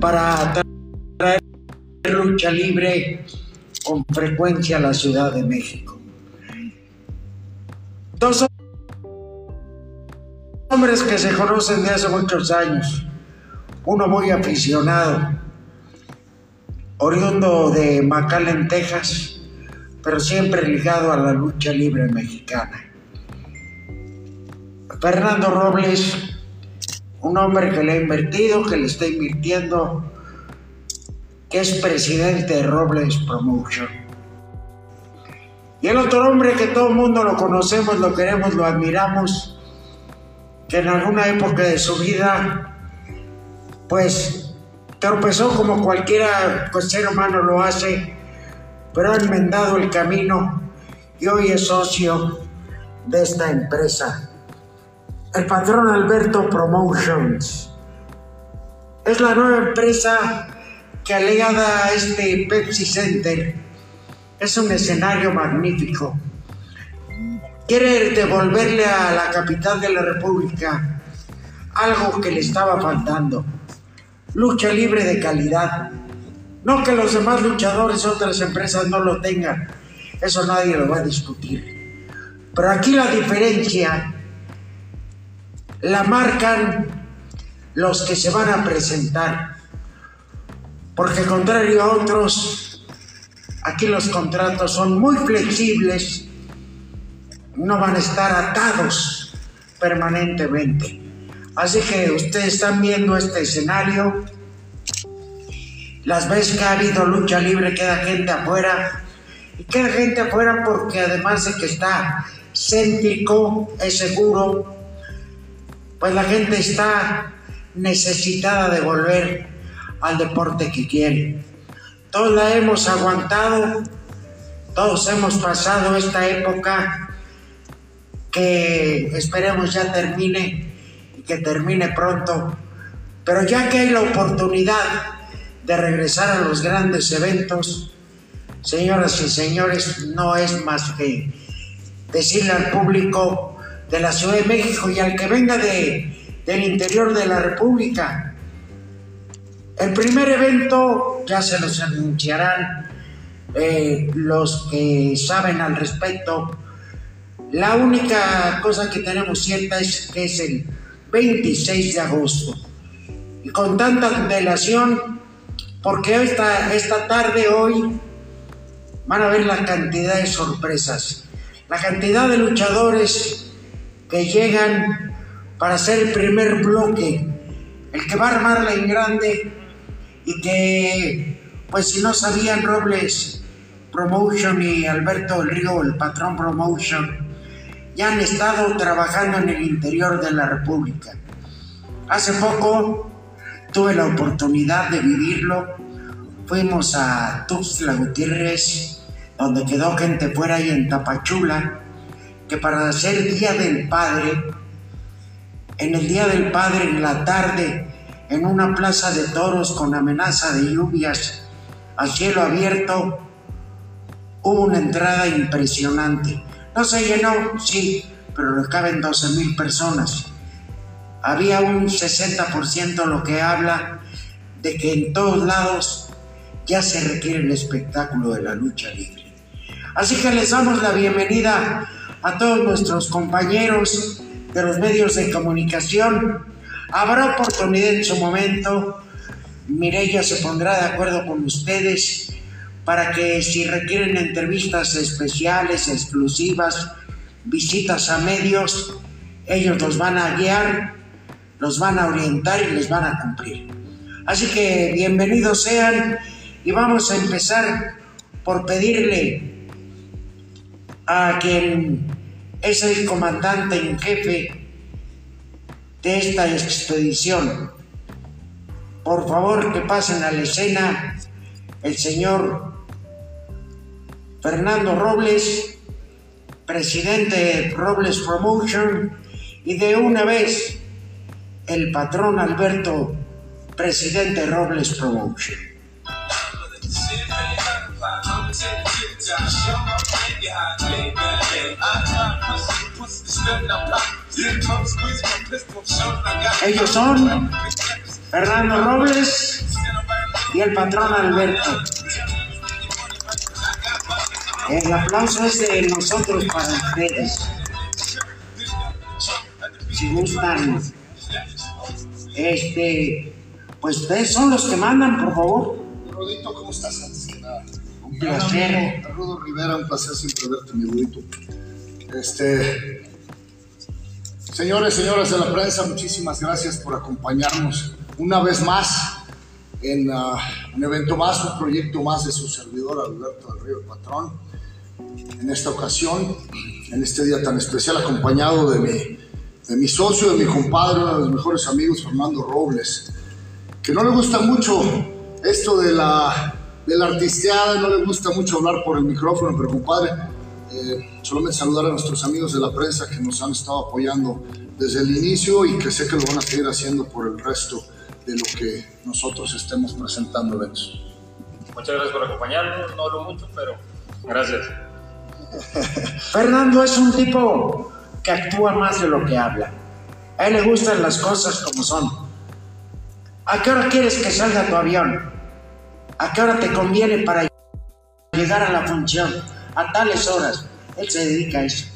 para traer lucha libre con frecuencia a la Ciudad de México. Dos hombres que se conocen de hace muchos años, uno muy aficionado, oriundo de McAllen, Texas, pero siempre ligado a la lucha libre mexicana. Fernando Robles, un hombre que le ha invertido, que le está invirtiendo, que es presidente de Robles Promotion. Y el otro hombre que todo el mundo lo conocemos, lo queremos, lo admiramos, que en alguna época de su vida, pues tropezó como cualquiera pues, ser humano lo hace, pero ha enmendado el camino y hoy es socio de esta empresa el patrón Alberto Promotions. Es la nueva empresa que alegada a este Pepsi Center es un escenario magnífico. Quiere devolverle a la capital de la República algo que le estaba faltando. Lucha libre de calidad. No que los demás luchadores otras empresas no lo tengan. Eso nadie lo va a discutir. Pero aquí la diferencia la marcan los que se van a presentar. Porque contrario a otros, aquí los contratos son muy flexibles, no van a estar atados permanentemente. Así que ustedes están viendo este escenario, las veces que ha habido lucha libre queda gente afuera, y queda gente afuera porque además de que está céntrico, es seguro, pues la gente está necesitada de volver al deporte que quiere. Todos la hemos aguantado, todos hemos pasado esta época que esperemos ya termine y que termine pronto, pero ya que hay la oportunidad de regresar a los grandes eventos, señoras y señores, no es más que decirle al público de la Ciudad de México y al que venga de, del interior de la República. El primer evento ya se los anunciarán eh, los que saben al respecto. La única cosa que tenemos cierta es que es el 26 de agosto. Y con tanta antelación, porque esta, esta tarde, hoy, van a ver la cantidad de sorpresas, la cantidad de luchadores que llegan para hacer el primer bloque, el que va a armarla en grande y que, pues si no sabían Robles Promotion y Alberto El Río, el patrón Promotion, ya han estado trabajando en el interior de la República. Hace poco tuve la oportunidad de vivirlo. Fuimos a Tuxtla Gutiérrez, donde quedó gente fuera y en Tapachula que para hacer Día del Padre, en el Día del Padre en la tarde, en una plaza de toros con amenaza de lluvias a cielo abierto, hubo una entrada impresionante. No se llenó, sí, pero caben 12 mil personas. Había un 60% lo que habla de que en todos lados ya se requiere el espectáculo de la lucha libre. Así que les damos la bienvenida a todos nuestros compañeros de los medios de comunicación. Habrá oportunidad en su momento. Mireya se pondrá de acuerdo con ustedes para que si requieren entrevistas especiales, exclusivas, visitas a medios, ellos los van a guiar, los van a orientar y les van a cumplir. Así que bienvenidos sean y vamos a empezar por pedirle a quien es el comandante en jefe de esta expedición. Por favor que pasen a la escena el señor Fernando Robles, presidente de Robles Promotion, y de una vez el patrón Alberto, presidente de Robles Promotion. Ellos son Fernando Robles, y el patrón Alberto. El aplauso es de nosotros para ustedes. Si gustan, este, pues ustedes son los que mandan, por favor. Rodito, ¿cómo estás placer. Rudo Rivera, un placer siempre verte, mi Rudito. Este, señores, señoras de la prensa, muchísimas gracias por acompañarnos una vez más en uh, un evento más, un proyecto más de su servidor Alberto del Río el Patrón. En esta ocasión, en este día tan especial, acompañado de mi, de mi socio, de mi compadre, uno de mis mejores amigos, Fernando Robles, que no le gusta mucho esto de la, de la artisteada, no le gusta mucho hablar por el micrófono, pero compadre, eh, solamente saludar a nuestros amigos de la prensa que nos han estado apoyando desde el inicio y que sé que lo van a seguir haciendo por el resto de lo que nosotros estemos presentando, eventos. Muchas gracias por acompañarnos, no hablo mucho, pero gracias. Fernando es un tipo que actúa más de lo que habla. A él le gustan las cosas como son. ¿A qué hora quieres que salga tu avión? ¿A qué hora te conviene para llegar a la función? A tales horas. Él se dedica a eso.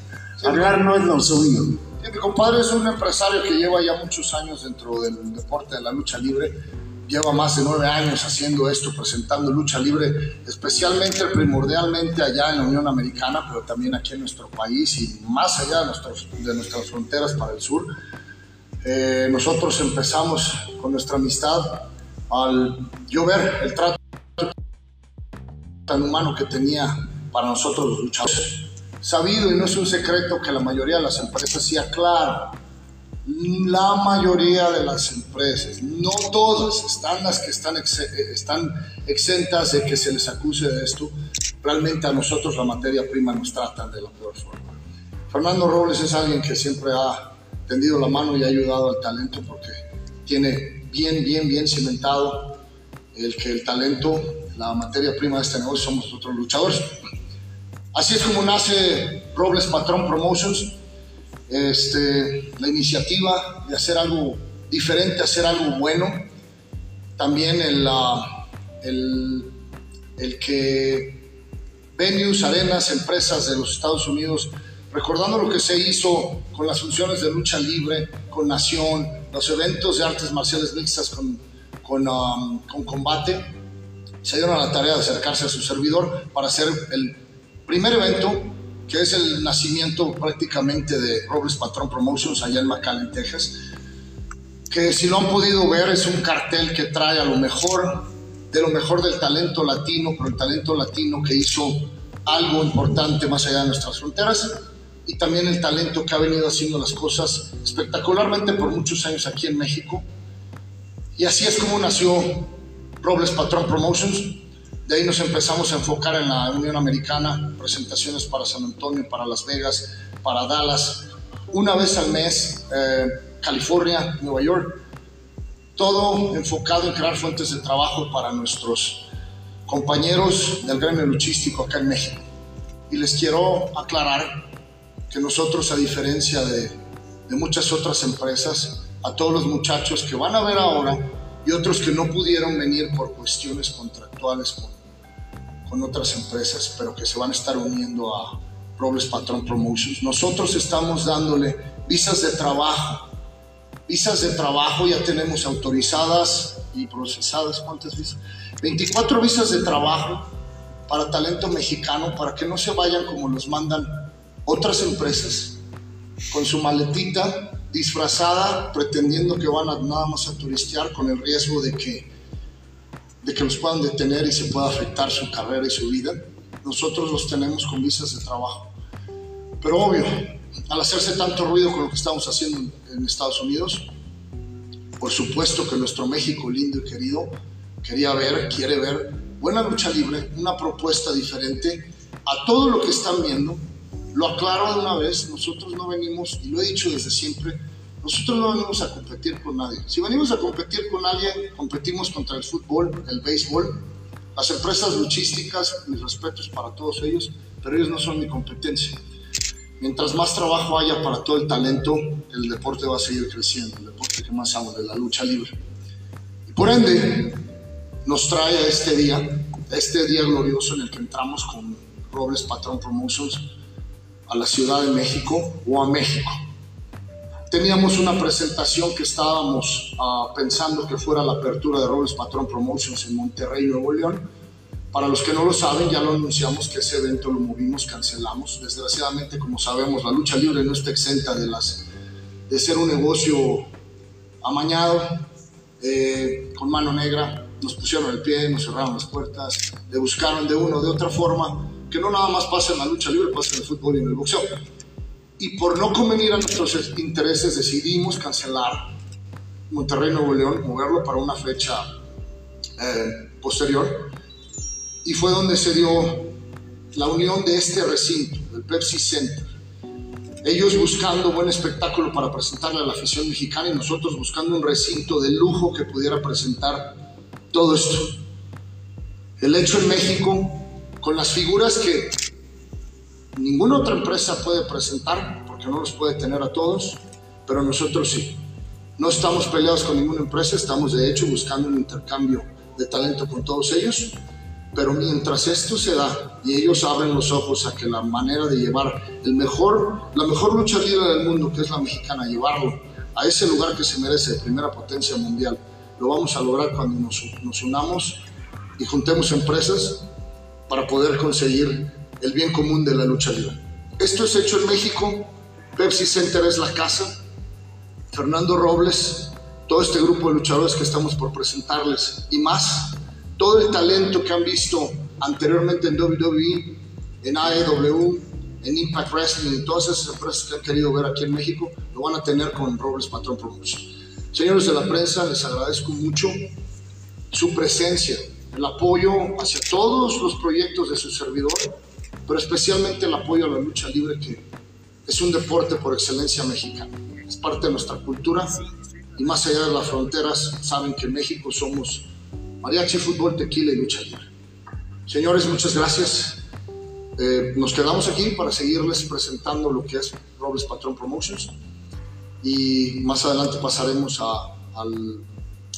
Hablar no es lo suyo. Sí, mi compadre es un empresario que lleva ya muchos años dentro del deporte de la lucha libre. Lleva más de nueve años haciendo esto, presentando lucha libre, especialmente, primordialmente allá en la Unión Americana, pero también aquí en nuestro país y más allá de, nuestros, de nuestras fronteras para el sur. Eh, nosotros empezamos con nuestra amistad al yo ver el trato tan humano que tenía para nosotros los luchadores. Sabido y no es un secreto que la mayoría de las empresas, sí aclaro, la mayoría de las empresas, no todas, están las que están, ex, están exentas de que se les acuse de esto, realmente a nosotros la materia prima nos tratan de la peor forma. Fernando Robles es alguien que siempre ha tendido la mano y ha ayudado al talento porque tiene bien, bien, bien cimentado el que el talento, la materia prima de este negocio somos nosotros luchadores. Así es como nace Robles Patrón Promotions, este, la iniciativa de hacer algo diferente, hacer algo bueno. También el, el, el que venues, arenas, empresas de los Estados Unidos, recordando lo que se hizo con las funciones de lucha libre, con Nación, los eventos de artes marciales mixtas con, con, um, combate, se dieron a la tarea de acercarse a su servidor para hacer el primer evento, que es el nacimiento prácticamente de Robles Patrón Promotions allá en McAllen, Texas, que si lo han podido ver es un cartel que trae a lo mejor de lo mejor del talento latino, pero el talento latino que hizo algo importante más allá de nuestras fronteras y también el talento que ha venido haciendo las cosas espectacularmente por muchos años aquí en México. Y así es como nació Robles Patrón Promotions. De ahí nos empezamos a enfocar en la Unión Americana, presentaciones para San Antonio, para Las Vegas, para Dallas, una vez al mes, eh, California, Nueva York. Todo enfocado en crear fuentes de trabajo para nuestros compañeros del gremio luchístico acá en México. Y les quiero aclarar que nosotros, a diferencia de, de muchas otras empresas, a todos los muchachos que van a ver ahora y otros que no pudieron venir por cuestiones contractuales con, otras empresas, pero que se van a estar uniendo a Robles Patron Promotions. Nosotros estamos dándole visas de trabajo. Visas de trabajo ya tenemos autorizadas y procesadas. ¿Cuántas visas? 24 visas de trabajo para talento mexicano, para que no se vayan como los mandan otras empresas, con su maletita disfrazada, pretendiendo que van a, nada más a turistear con el riesgo de que, de que los puedan detener y se pueda afectar su carrera y su vida. Nosotros los tenemos con visas de trabajo. Pero obvio, al hacerse tanto ruido con lo que estamos haciendo en, Estados Unidos, por supuesto que nuestro México lindo y querido quería ver, quiere ver buena lucha libre, una propuesta diferente a todo lo que están viendo, lo aclaro de una vez, nosotros no venimos, y lo he dicho desde siempre, nosotros no venimos a competir con nadie. Si venimos a competir con alguien, competimos contra el fútbol, el béisbol, las empresas luchísticas, mis respetos para todos ellos, pero ellos no son mi competencia. Mientras más trabajo haya para todo el talento, el deporte va a seguir creciendo, el deporte que más amo, de la lucha libre. Y por ende, nos trae a este día, a este día glorioso en el que entramos con Robles Patrón Promotions a la Ciudad de México o a México. Teníamos una presentación que estábamos ah, pensando que fuera la apertura de Robles Patrón Promotions en Monterrey, Nuevo León. Para los que no lo saben, ya lo anunciamos que ese evento lo movimos, cancelamos. Desgraciadamente, como sabemos, la lucha libre no está exenta de, las, de ser un negocio amañado, eh, con mano negra. Nos pusieron el pie, nos cerraron las puertas, le buscaron de una o de otra forma que no nada más pasa en la lucha libre, pasa en el fútbol y en el boxeo. Y por no convenir a nuestros intereses decidimos cancelar Monterrey Nuevo León, moverlo para una fecha eh, posterior. Y fue donde se dio la unión de este recinto, el Pepsi Center. Ellos buscando buen espectáculo para presentarle a la afición mexicana y nosotros buscando un recinto de lujo que pudiera presentar todo esto. El hecho en México con las figuras que ninguna otra empresa puede presentar, porque no los puede tener a todos, pero nosotros sí. No estamos peleados con ninguna empresa, estamos de hecho buscando un intercambio de talento con todos ellos, pero mientras esto se da y ellos abren los ojos a que la manera de llevar el mejor, la mejor lucha libre del mundo, que es la mexicana, llevarlo a ese lugar que se merece de primera potencia mundial, lo vamos a lograr cuando nos, nos unamos y juntemos empresas para poder conseguir el bien común de la lucha libre. Esto es hecho en México, Pepsi Center es la casa, Fernando Robles, todo este grupo de luchadores que estamos por presentarles y más, todo el talento que han visto anteriormente en WWE, en AEW, en Impact Wrestling y todas esas empresas que han querido ver aquí en México, lo van a tener con Robles Patrón Promotion. Señores de la prensa, les agradezco mucho su presencia, el apoyo hacia todos los proyectos de su servidor, pero especialmente el apoyo a la lucha libre, que es un deporte por excelencia mexicano. Es parte de nuestra cultura y más allá de las fronteras, saben que en México somos mariachi, fútbol, tequila y lucha libre. Señores, muchas gracias. Eh, nos quedamos aquí para seguirles presentando lo que es Robles Patrón Promotions y más adelante pasaremos al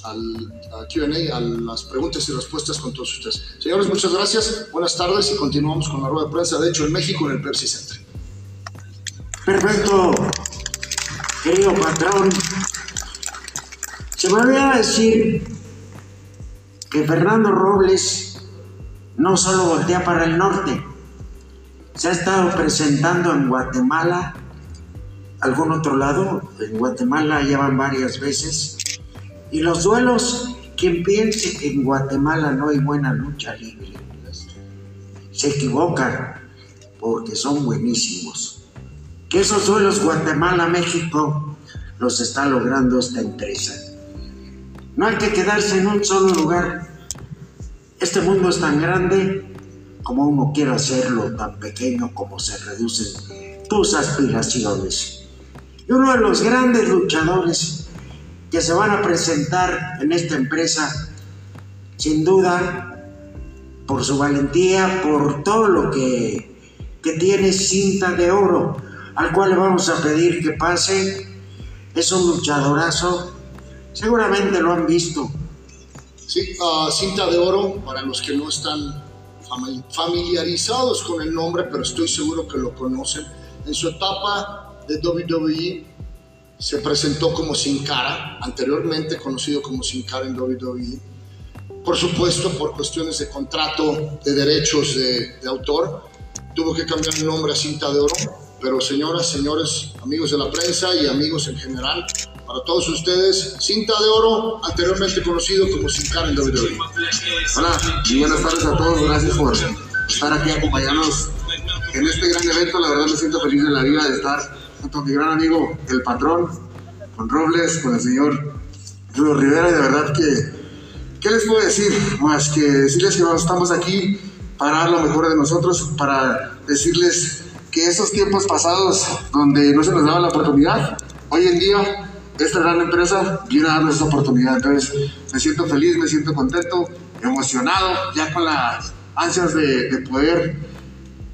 al QA, a las preguntas y respuestas con todos ustedes. Señores, muchas gracias, buenas tardes y continuamos con la rueda de prensa, de hecho en México, en el Pepsi Center. Perfecto, querido patrón. Se me olvidaba decir que Fernando Robles no solo voltea para el norte, se ha estado presentando en Guatemala, algún otro lado, en Guatemala llevan varias veces, y los duelos, quien piense que en Guatemala no hay buena lucha libre, se equivocan porque son buenísimos. Que esos duelos Guatemala-México los está logrando esta empresa. No hay que quedarse en un solo lugar. Este mundo es tan grande como uno quiere hacerlo, tan pequeño como se reducen tus aspiraciones. Y uno de los grandes luchadores que se van a presentar en esta empresa, sin duda, por su valentía, por todo lo que, que tiene cinta de oro, al cual le vamos a pedir que pase. Es un luchadorazo, seguramente lo han visto. Sí, uh, cinta de oro, para los que no están familiarizados con el nombre, pero estoy seguro que lo conocen. En su etapa de WWE se presentó como Sin Cara, anteriormente conocido como Sin Cara en WWE. Por supuesto, por cuestiones de contrato, de derechos de, autor, tuvo que cambiar el nombre a Cinta de Oro. Pero señoras, señores, amigos de la prensa y amigos en general, para todos ustedes, Cinta de Oro, anteriormente conocido como Sin Cara en WWE. Hola y buenas tardes a todos, gracias por estar aquí acompañarnos en este gran evento. La verdad me siento feliz en la vida de estar junto a mi gran amigo, el patrón, con Robles, con el señor Rudo Rivera, y de verdad que, ¿qué les puedo decir? Más que decirles que estamos aquí para dar lo mejor de nosotros, para decirles que esos tiempos pasados donde no se nos daba la oportunidad, hoy en día esta gran empresa viene a darnos esa oportunidad. Entonces me siento feliz, me siento contento, emocionado, ya con las ansias de, de poder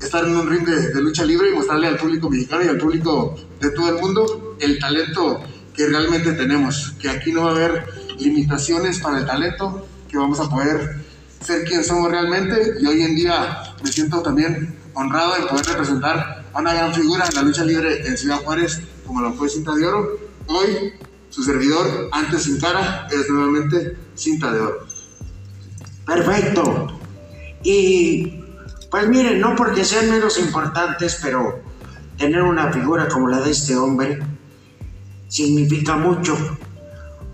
estar en un ring de, lucha libre y mostrarle al público mexicano y al público de todo el mundo el talento que realmente tenemos, que aquí no va a haber limitaciones para el talento, que vamos a poder ser quien somos realmente y hoy en día me siento también honrado de poder representar a una gran figura en la lucha libre en Ciudad Juárez como lo fue Cinta de Oro. Hoy su servidor, antes sin cara, es nuevamente Cinta de Oro. Perfecto. Y pues miren, no porque sean menos importantes, pero tener una figura como la de este hombre significa mucho,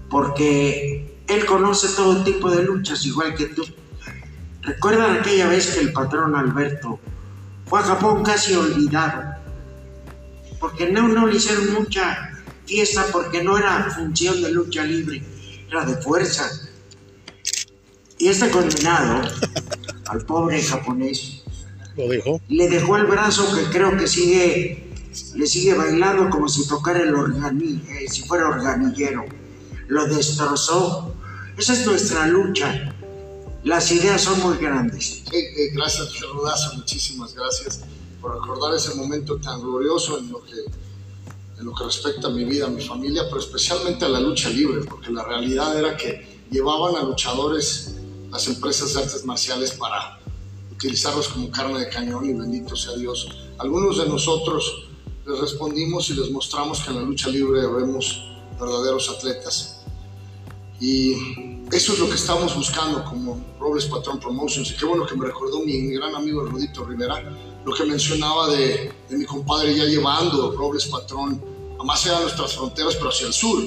porque él conoce todo tipo de luchas, igual que tú. ¿Recuerdan aquella vez que el patrón Alberto fue a Japón casi olvidado? Porque no, no le hicieron mucha fiesta porque no era función de lucha libre, era de fuerza. Y este condenado, al pobre japonés, ¿Lo dejó? le dejó el brazo que creo que sigue, le sigue bailando como si tocara el organi, eh, si fuera organillero. Lo destrozó. Esa es nuestra lucha. Las ideas son muy grandes. Eh, eh, gracias, Rudazo, muchísimas gracias por recordar ese momento tan glorioso en lo que en lo que respecta a mi vida, a mi familia, pero especialmente a la lucha libre, porque la realidad era que llevaban a luchadores las empresas de artes marciales para utilizarlos como carne de cañón y bendito sea Dios. Algunos de nosotros les respondimos y les mostramos que en la lucha libre vemos verdaderos atletas. Y eso es lo que estamos buscando como Robles Patrón Promotions. Y qué bueno que me recordó mi, mi gran amigo Rudito Rivera, lo que mencionaba de, de, mi compadre ya llevando Robles Patrón a más allá de nuestras fronteras, pero hacia el sur.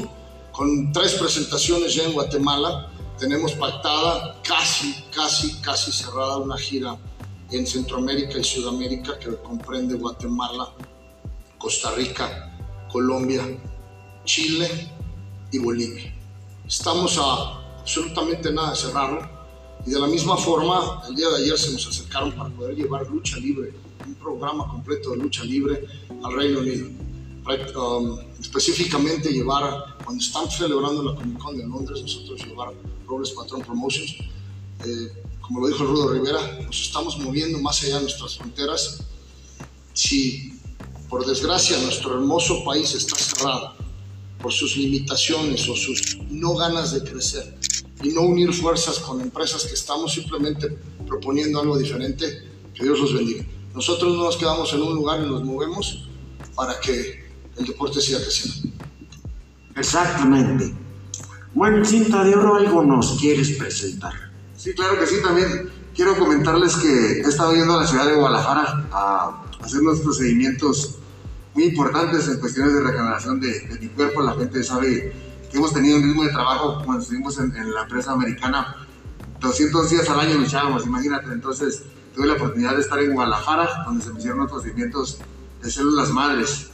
Con tres presentaciones ya en Guatemala, tenemos pactada casi, casi, casi cerrada una gira en Centroamérica y Sudamérica que comprende Guatemala, Costa Rica, Colombia, Chile y Bolivia. Estamos a absolutamente nada de cerrarlo y de la misma forma el día de ayer se nos acercaron para poder llevar lucha libre, un programa completo de lucha libre al Reino Unido. Um, específicamente llevar, cuando están celebrando la Comic Con de Londres, nosotros llevar Robles Patrón Promotions, eh, como lo dijo Rudo Rivera, nos estamos moviendo más allá de nuestras fronteras. Si por desgracia nuestro hermoso país está cerrado por sus limitaciones o sus no ganas de crecer y no unir fuerzas con empresas que estamos simplemente proponiendo algo diferente, que Dios los bendiga. Nosotros no nos quedamos en un lugar y nos movemos para que el deporte siga creciendo. Exactamente. Bueno, cinta de oro, algo nos quieres presentar. Sí, claro que sí, también quiero comentarles que he estado yendo a la ciudad de Guadalajara a hacer unos procedimientos muy importantes en cuestiones de regeneración de, de mi cuerpo. La gente sabe que hemos tenido un ritmo de trabajo cuando estuvimos en, en, la empresa americana. 200 días al año luchábamos, imagínate. Entonces tuve la oportunidad de estar en Guadalajara, donde se me hicieron los procedimientos de células madres.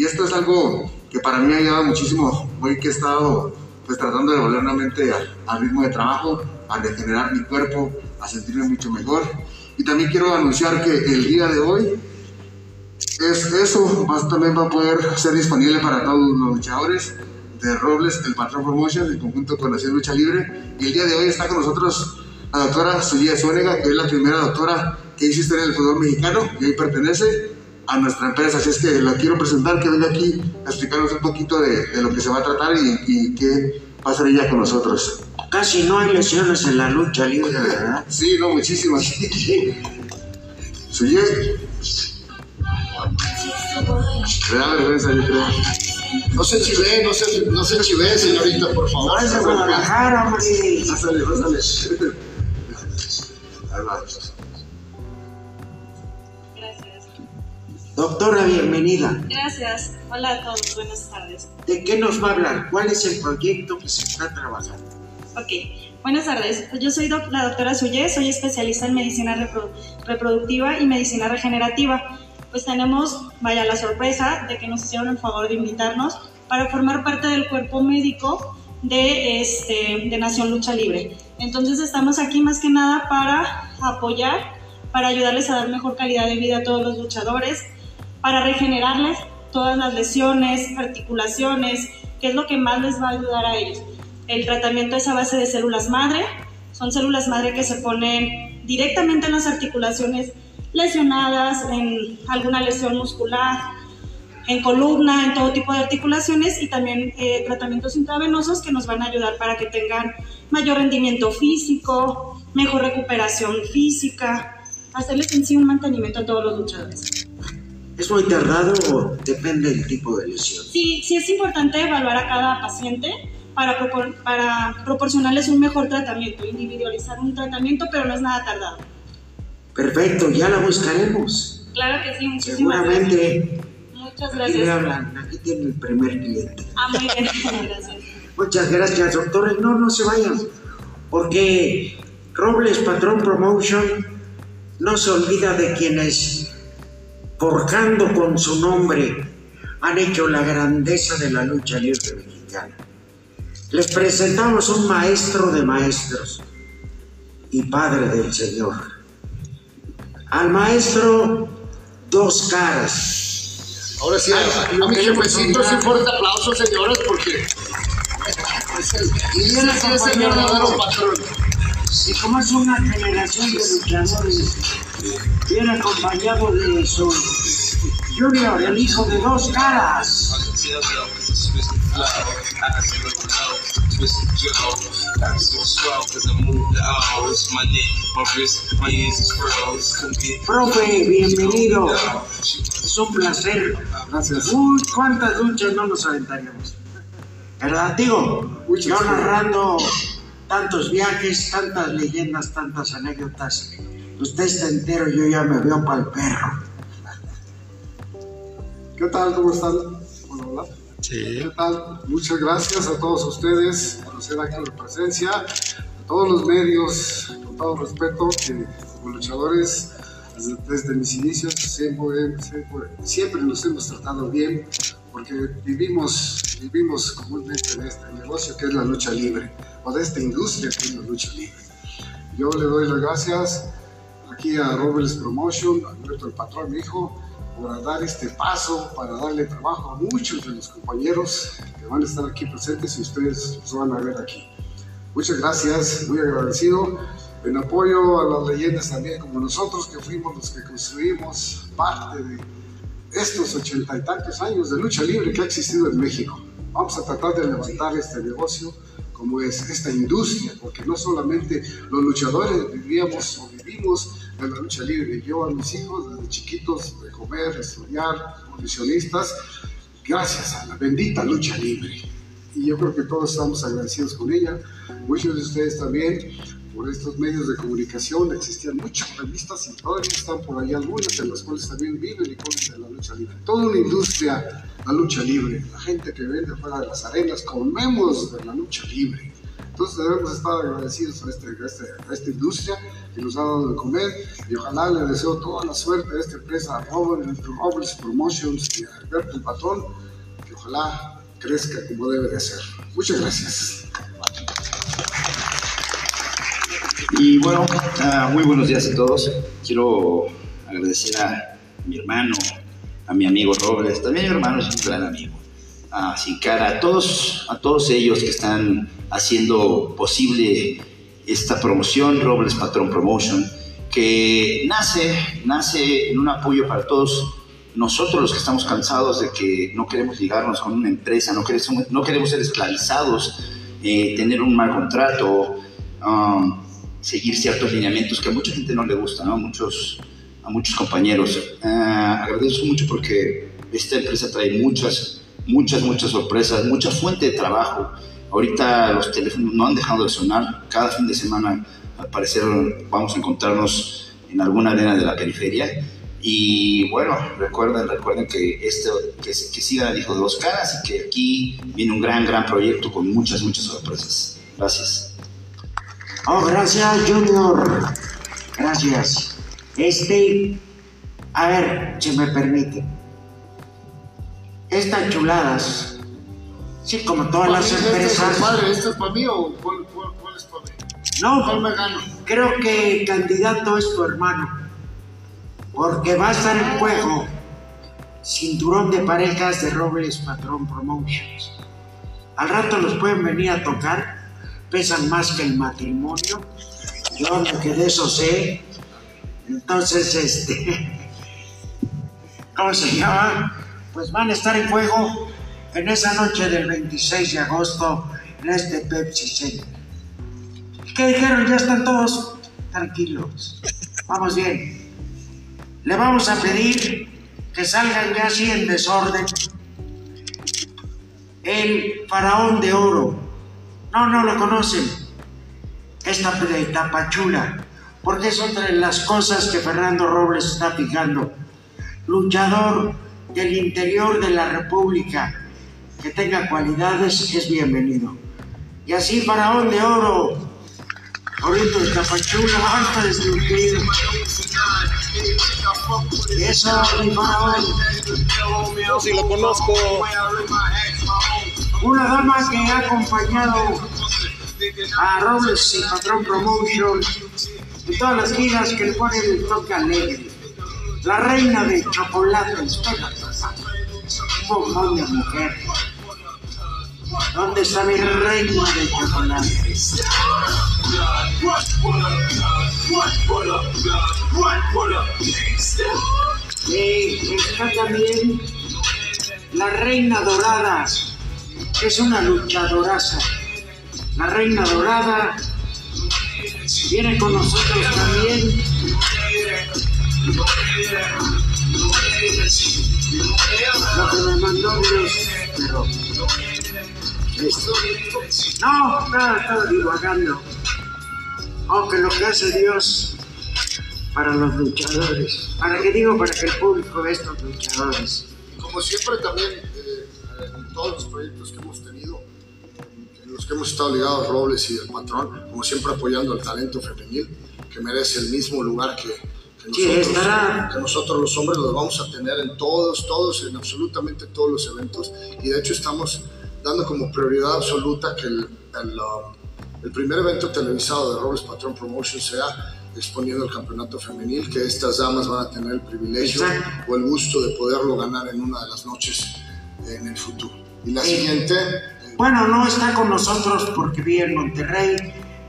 Y esto es algo que para mí ha ayudado muchísimo. Hoy que he estado pues tratando de volver nuevamente al ritmo de trabajo, a regenerar mi cuerpo, a sentirme mucho mejor. Y también quiero anunciar que el día de hoy es eso también va a poder ser disponible para todos los luchadores de Robles, el Patrón Promotions, en conjunto con Nación Lucha Libre. Y el día de hoy está con nosotros la doctora Zulia Zúñiga, que es la primera doctora que hizo historia en el fútbol mexicano y hoy pertenece a nuestra empresa. Así es que la quiero presentar, que venga aquí a explicarnos un poquito de, de lo que se va a tratar y, y qué va a hacer ella con nosotros. Casi no hay lesiones en la lucha libre, ¿verdad? Sí, no, muchísimas. Suye. Me da vergüenza, yo creo. No se chive, no se, no se chive, señorita, por favor. No es de Guadalajara, hombre. Pásale, pásale. Ahí va. Doctora, bienvenida. Gracias. Hola a todos, buenas tardes. ¿De qué nos va a hablar? ¿Cuál es el proyecto que se está trabajando? Ok, buenas tardes. Pues yo soy doc la doctora Suye, soy especialista en medicina repro reproductiva y medicina regenerativa. Pues tenemos, vaya la sorpresa de que nos hicieron el favor de invitarnos para formar parte del cuerpo médico de, este, de Nación Lucha Libre. Entonces estamos aquí más que nada para apoyar, para ayudarles a dar mejor calidad de vida a todos los luchadores, para regenerarles todas las lesiones, articulaciones, que es lo que más les va a ayudar a ellos. El tratamiento es a base de células madre, son células madre que se ponen directamente en las articulaciones lesionadas, en alguna lesión muscular, en columna, en todo tipo de articulaciones y también eh, tratamientos intravenosos que nos van a ayudar para que tengan mayor rendimiento físico, mejor recuperación física, hacerles en sí un mantenimiento a todos los luchadores. ¿Es muy tardado o depende del tipo de lesión? Sí, sí es importante evaluar a cada paciente para, para proporcionarles un mejor tratamiento, individualizar un tratamiento, pero no es nada tardado. Perfecto, ya la buscaremos. Claro que sí, muchísimas Seguramente. Muchas Aquí gracias. le hablan, aquí tiene el primer cliente. Ah, muy bien, gracias. Muchas gracias, doctores. No, no se vayan, porque Robles Patrón Promotion no se olvida de quienes, forjando con su nombre, han hecho la grandeza de la lucha libre mexicana. Les presentamos un maestro de maestros y padre del Señor. Al maestro Dos Caras. Ahora sí, a, a mi jefecito, sí, fuerte aplauso, señores, porque y es el verdadero patrón. Y como es una generación de luchadores, viene acompañado de su Junior, el hijo de dos caras. Profe, bienvenido. Es un placer. Gracias. Uy, cuántas luchas no nos aventaríamos. ¿Verdad, digo? Yo narrando tantos viajes, tantas leyendas, tantas anécdotas. Usted está entero, yo ya me veo para el perro. ¿Qué tal? ¿Cómo están? Hola, hola. ¿Qué tal? Muchas gracias a todos ustedes por hacer aquí la presencia, a todos los medios, con todo respeto, que como luchadores, desde, desde mis inicios, siempre, siempre, siempre nos hemos tratado bien, porque vivimos, vivimos comúnmente en este negocio que es la lucha libre, o de esta industria que es la lucha libre. Yo le doy las gracias aquí a Robles Promotion, a Alberto el patrón, mi hijo, por dar este paso, para darle trabajo a muchos de los compañeros que van a estar aquí presentes y ustedes los van a ver aquí. Muchas gracias, muy agradecido. En apoyo a las leyendas también, como nosotros que fuimos los que construimos parte de estos ochenta y tantos años de lucha libre que ha existido en México. Vamos a tratar de levantar este negocio como es esta industria, porque no solamente los luchadores vivíamos o vivimos de la lucha libre. Yo a mis hijos desde chiquitos de comer, estudiar, condicionistas, gracias a la bendita lucha libre. Y yo creo que todos estamos agradecidos con ella. Muchos de ustedes también, por estos medios de comunicación, existían muchas revistas y todavía están por ahí algunas en las cuales también viven y comen de la lucha libre. Toda una industria, la lucha libre. La gente que vende fuera de las arenas, comemos de la lucha libre. Entonces debemos estar agradecidos a, este, a, este, a esta industria que nos ha dado de comer y ojalá le deseo toda la suerte a esta empresa, a Robert, Roberts Promotions y a Alberto el patrón, que ojalá crezca como debe de ser. Muchas gracias. Y bueno, ah, muy buenos días a todos. Quiero agradecer a mi hermano, a mi amigo Robles, también mi hermano es un gran amigo, a Sicara, a todos, a todos ellos que están haciendo posible esta promoción, Robles Patrón Promotion, que nace, nace en un apoyo para todos nosotros los que estamos cansados de que no queremos ligarnos con una empresa, no queremos, no queremos ser esclavizados, eh, tener un mal contrato, um, seguir ciertos lineamientos que a mucha gente no le gusta, ¿no? a, muchos, a muchos compañeros. Uh, agradezco mucho porque esta empresa trae muchas, muchas, muchas sorpresas, mucha fuente de trabajo. Ahorita los teléfonos no han dejado de sonar. Cada fin de semana, al parecer, vamos a encontrarnos en alguna arena de la periferia. Y bueno, recuerden, recuerden que, esto, que, que sigan el Hijo de dos Caras y que aquí viene un gran, gran proyecto con muchas, muchas sorpresas. Gracias. Oh, gracias, Junior. Gracias. Este, a ver, si me permite. Estas chuladas, sí, como todas las Este es, empresas. compadre, ¿este es para mí o cuál, cuál- cuál es para mí? ¿Cuál No, me gano? creo que el candidato es tu hermano. Porque va a estar en juego cinturón de parejas de Robles Patrón Promotions. Al rato los pueden venir a tocar, pesan más que el matrimonio. Yo lo que de eso sé. Entonces, este. ¿Cómo se llama? pues van a estar en juego en esa noche del 26 de agosto en este Pepsi Center. ¿Qué dijeron? Ya están todos tranquilos. Vamos bien. Le vamos a pedir que salgan ya así en desorden. El faraón de oro. No, no lo conocen. Esta tapachula. Porque es otra de las cosas que Fernando Robles está fijando. Luchador del interior de la República que tenga cualidades es bienvenido. Y así Faraón de Oro, ahorita de Tapachula, destruido. Y eso, mi Faraón. Yo sí lo conozco. Una dama que ha acompañado a Robles y Patrón Promotion y todas las giras que le ponen el toque alegre. La reina de chocolate, un bombón de mujer. ¿Dónde está mi reina de chocolate? Está también la reina dorada, es una luchadoraza. La reina dorada viene con nosotros también. Lo que me mandó Dios, pero no, nada, estaba divagando. Aunque lo que hace Dios para los luchadores. ¿Para qué digo? Para que el público vea estos luchadores. Como siempre también, todos los proyectos que hemos tenido, en los que hemos estado ligados Robles y el patrón, como siempre apoyando al talento femenil, que merece el mismo lugar que, nosotros, que nosotros los hombres los vamos a tener en todos, todos, en absolutamente todos los eventos. Y de hecho estamos dando como prioridad absoluta que el, um, el, primer evento televisado de Robles Patrón Promotion sea exponiendo el campeonato femenil, que estas damas van a tener el privilegio o el gusto de poderlo ganar en una de las noches en el futuro. Y la siguiente... bueno, no está con nosotros porque vive en Monterrey,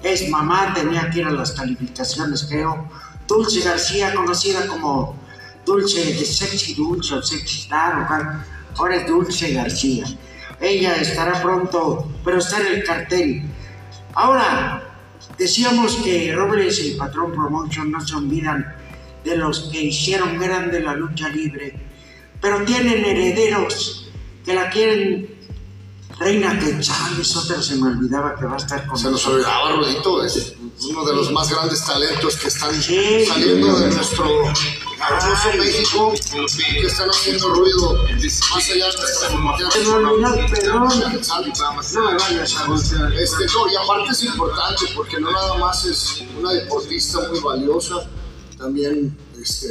es mamá, tenía que ir a las calificaciones, creo. Dulce García, conocida como Dulce de Sexy Dulce o Sexy Star, ahora es Dulce García. Ella estará pronto, pero está en el cartel. Ahora, decíamos que Robles y Patrón Promotion no se olvidan de los que hicieron grande la lucha libre, pero tienen herederos que la quieren. Reina Quetzal, es otra se me olvidaba que va a estar con Se nos olvidaba, Rodito, es uno de los más grandes talentos que están saliendo de nuestro hermoso México que están haciendo ruido más allá de nuestra fronteras. Este, no, y aparte es importante porque no nada más es una deportista muy valiosa, también este,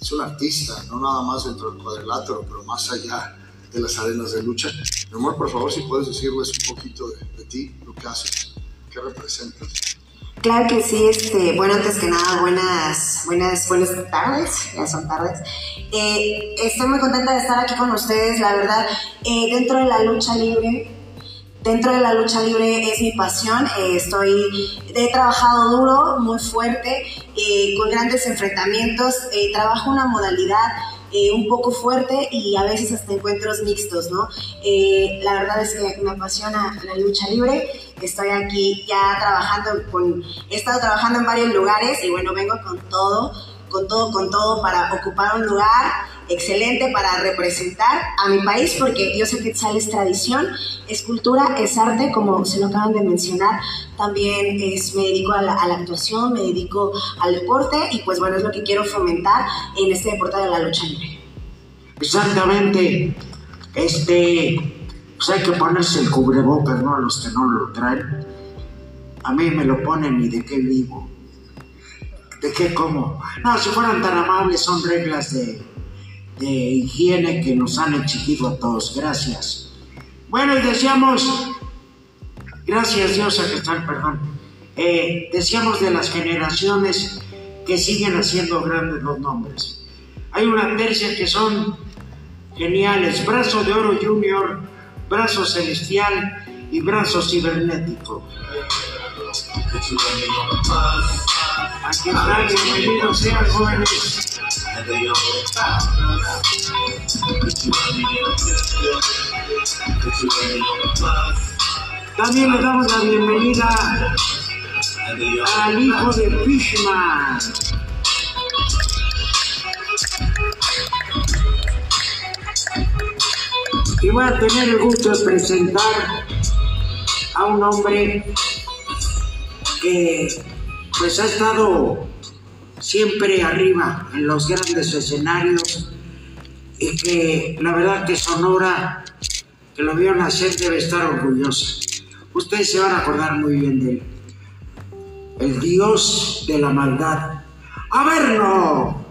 es un artista, no nada más dentro del cuadrilátero, pero más allá de las arenas de lucha. Mi amor, por favor, si puedes decirles un poquito de, de ti, lo que haces, qué representas. Claro que sí, este, bueno, antes que nada, buenas, buenas, buenas tardes, ya son tardes. Eh, estoy muy contenta de estar aquí con ustedes, la verdad, eh, dentro de la lucha libre, dentro de la lucha libre es mi pasión, eh, estoy, he trabajado duro, muy fuerte, con grandes enfrentamientos, trabajo una modalidad eh, un poco fuerte y a veces hasta encuentros mixtos, ¿no? Eh, la verdad es que me apasiona la lucha libre. Estoy aquí ya trabajando con, he estado trabajando en varios lugares y bueno, vengo con todo, con todo, con todo para ocupar un lugar excelente para representar a mi país, porque yo sé que es tradición, es cultura, es arte, como se lo acaban de mencionar. También es, me dedico a la, actuación, me dedico al deporte y pues bueno, es lo que quiero fomentar en este deporte de la lucha libre. Exactamente. Este, pues hay que ponerse el cubrebocas, ¿no? A los que no lo traen. A mí me lo ponen y de qué vivo. ¿De qué como? No, si fueran tan amables, son reglas de, de higiene que nos han exigido a todos. Gracias. Bueno, y decíamos, gracias Dios, a perdón. Eh, decíamos de las generaciones que siguen haciendo grandes los nombres. Hay una tercia que son geniales. Brazo de Oro Junior, Brazo Celestial y brazo cibernético. Aquí está, bienvenidos sean jóvenes. También le damos la bienvenida al hijo de Fishman. Y voy a tener el gusto de presentar a un hombre que pues ha estado siempre arriba en los grandes escenarios y que la verdad que Sonora, que lo vio nacer, debe estar orgullosa. Ustedes se van a acordar muy bien de él. El dios de la maldad. ¡Averno!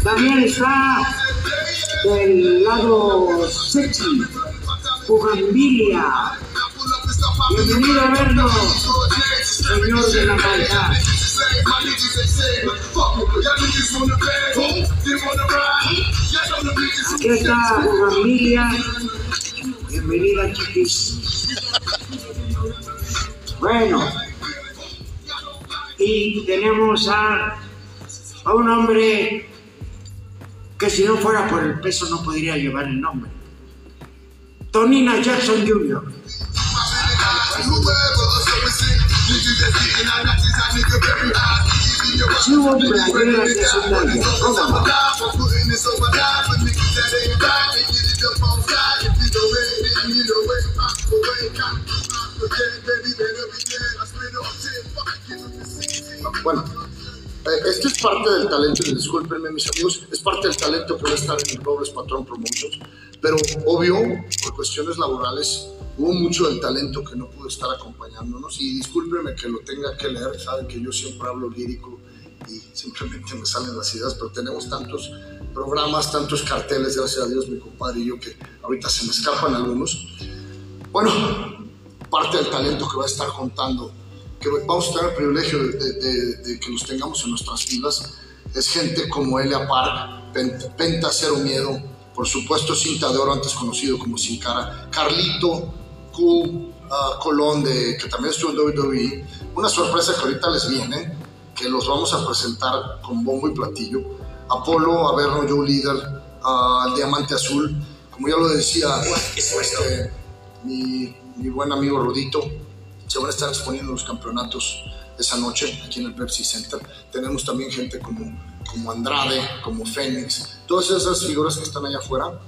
También está del lado sexy, Fugambilia. Bienvenido a vernos, señor de la maldad. Aquí está Fugambilia. Bienvenida, chiquis. Bueno, y tenemos a, a un hombre que si no fuera por el peso no podría llevar el nombre. Tonina Jackson Jr. Si hubo Bueno, esto es parte del talento, discúlpenme mis amigos, es parte del talento a estar en el Robles Patrón Promotions, pero obvio, por cuestiones laborales, hubo mucho del talento que no pudo estar acompañándonos y discúlpenme que lo tenga que leer, saben que yo siempre hablo lírico y simplemente me salen las ideas, pero tenemos tantos programas, tantos carteles, gracias a Dios, mi compadre y yo, que ahorita se me escapan algunos. Bueno, parte del talento que va a estar contando que vamos a tener el privilegio de, que los tengamos en nuestras filas es gente como Elia Park, Penta, Cero Miedo, por supuesto Cinta de Oro, antes conocido como Sin Cara, Carlito, Q, ah, Colón, de, que también estuvo en WWE, una sorpresa que ahorita les viene, que los vamos a presentar con bombo y platillo, Apolo, Averno, Joe Líder, uh, Diamante Azul, como ya lo decía este, mi, mi buen amigo Rodito, se van a estar exponiendo los campeonatos esa noche aquí en el Pepsi Center. Tenemos también gente como, como Andrade, como Fénix, todas esas figuras que están allá afuera,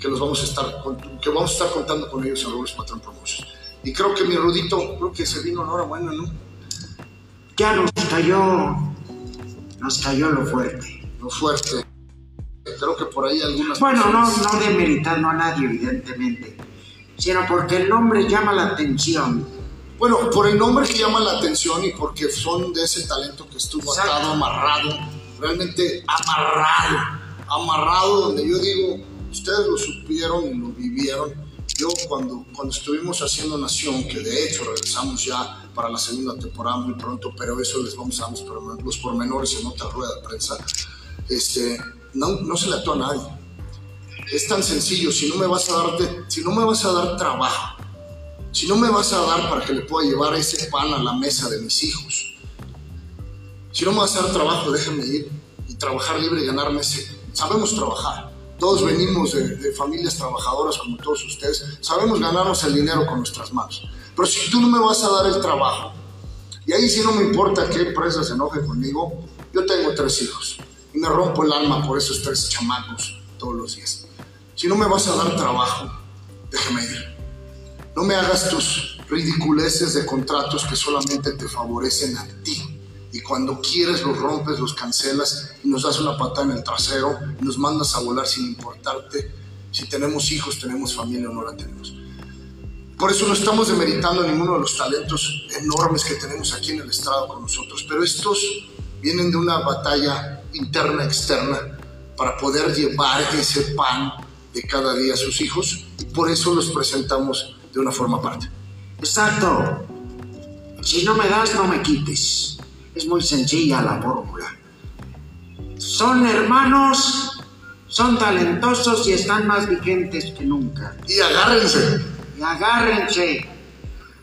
que, los vamos a estar, que vamos a estar contando con ellos en Robles Patron Promotions. Y creo que mi Rudito, creo que se vino enhorabuena, ¿no? Ya nos cayó, nos cayó lo fuerte. Lo fuerte. Creo que por ahí algunas Bueno, no, no demeritando a nadie, evidentemente, sino porque el nombre llama la atención bueno, por el nombre que llama la atención y porque son de ese talento que estuvo atado, amarrado, realmente amarrado, amarrado, donde yo digo, ustedes lo supieron y lo vivieron. Yo cuando, cuando estuvimos haciendo Nación, que de hecho regresamos ya para la segunda temporada muy pronto, pero eso les vamos a dar los pormenores en otra rueda de prensa, este, no, no se le ató a nadie. Es tan sencillo, si no me vas a darte, si no me vas a dar trabajo, si no me vas a dar para que le pueda llevar ese pan a la mesa de mis hijos, si no me vas a dar trabajo, déjame ir y trabajar libre y ganarme ese. Sabemos trabajar. Todos venimos de, familias trabajadoras como todos ustedes. Sabemos ganarnos el dinero con nuestras manos. Pero si tú no me vas a dar el trabajo, y ahí sí no me importa qué empresa se enoje conmigo, yo tengo tres hijos y me rompo el alma por esos tres chamacos todos los días. Si no me vas a dar trabajo, déjame ir. No me hagas tus ridiculeces de contratos que solamente te favorecen a ti. Y cuando quieres los rompes, los cancelas y nos das una patada en el trasero y nos mandas a volar sin importarte si tenemos hijos, tenemos familia o no la tenemos. Por eso no estamos demeritando ninguno de los talentos enormes que tenemos aquí en el estrado con nosotros, pero estos vienen de una batalla interna, externa, para poder llevar ese pan de cada día a sus hijos. Y por eso los presentamos de una forma aparte. Exacto. Si no me das, no me quites. Es muy sencilla la fórmula. Son hermanos, son talentosos y están más vigentes que nunca. Y agárrense. Y agárrense.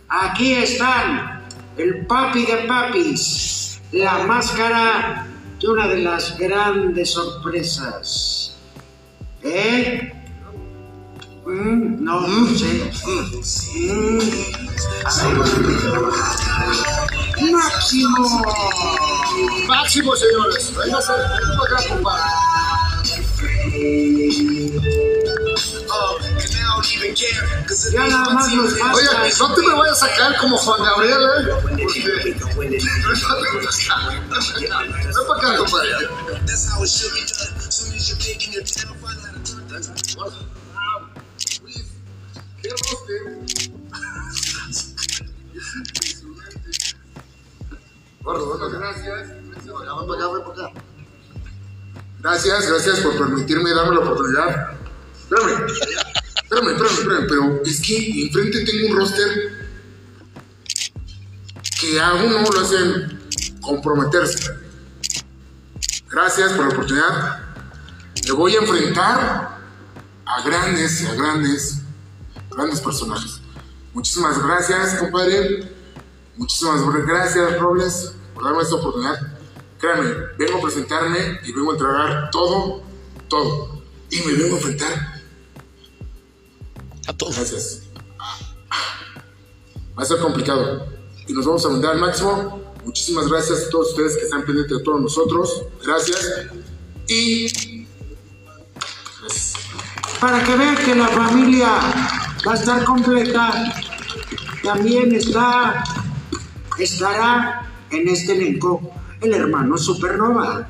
Aquí están el papi de papis, la máscara de una de las grandes sorpresas. ¿Eh? Mm, no, no sé. Mm. Máximo. Máximo, señores. Venga acá, compadre. Ya nada más nos Oye, falta. no te me vayas a caer como Juan Gabriel, ¿eh? Porque... Ven para acá, compadre. Gracias, gracias por permitirme darme la oportunidad. Espérame, espérame, espérame, espérame, pero es que enfrente tengo un roster que a uno lo hacen comprometerse. Gracias por la oportunidad. Le voy a enfrentar a grandes, a grandes, grandes personajes. Muchísimas gracias, compadre. Muchísimas gracias, Robles, por darme esta oportunidad. Créanme, vengo a presentarme y vengo a entregar todo, todo. Y me vengo a enfrentar A todos. Gracias. Va a ser complicado. Y nos vamos a vender al máximo. Muchísimas gracias a todos ustedes que están pendientes de todos nosotros. Gracias. Y. Gracias. Para que vean que la familia va a estar completa, también está, estará en este elenco el hermano Supernova.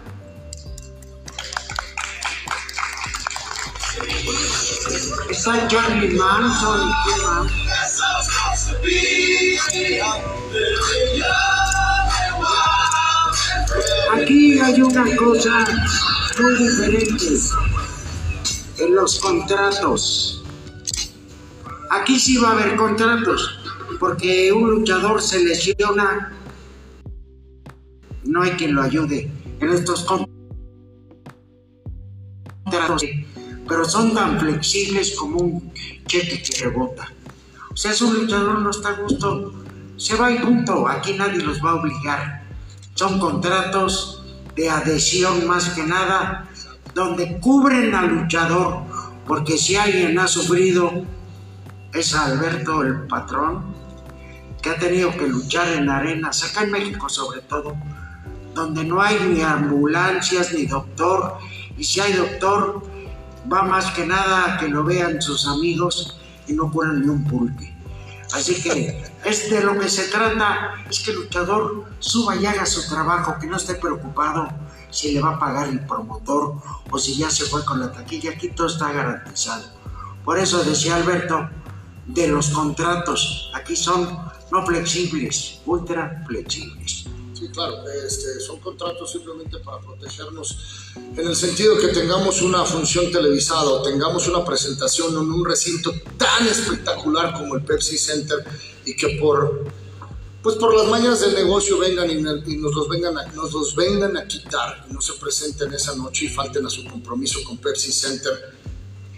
Está Charlie Manson. Aquí hay una cosa muy diferente en los contratos. Aquí sí va a haber contratos, porque un luchador se lesiona, no hay quien lo ayude en estos contratos, pero son tan flexibles como un cheque que rebota. O sea, si un luchador no está a gusto, se va y punto, aquí nadie los va a obligar. Son contratos de adhesión más que nada, donde cubren al luchador, porque si alguien ha sufrido es Alberto el patrón, que ha tenido que luchar en arenas, acá en México sobre todo, donde no hay ni ambulancias ni doctor, y si hay doctor, va más que nada a que lo vean sus amigos y no curan ni un pulque. Así que es de lo que se trata, es que el luchador suba y haga su trabajo, que no esté preocupado si le va a pagar el promotor o si ya se fue con la taquilla, aquí todo está garantizado. Por eso decía Alberto, de los contratos, aquí son no flexibles, ultra flexibles. Sí, claro, este, son contratos simplemente para protegernos en el sentido que tengamos una función televisada o tengamos una presentación en un recinto tan espectacular como el Pepsi Center y que por, pues por las mañas del negocio vengan y, nos, los vengan nos los vengan a quitar y no se presenten esa noche y falten a su compromiso con Pepsi Center,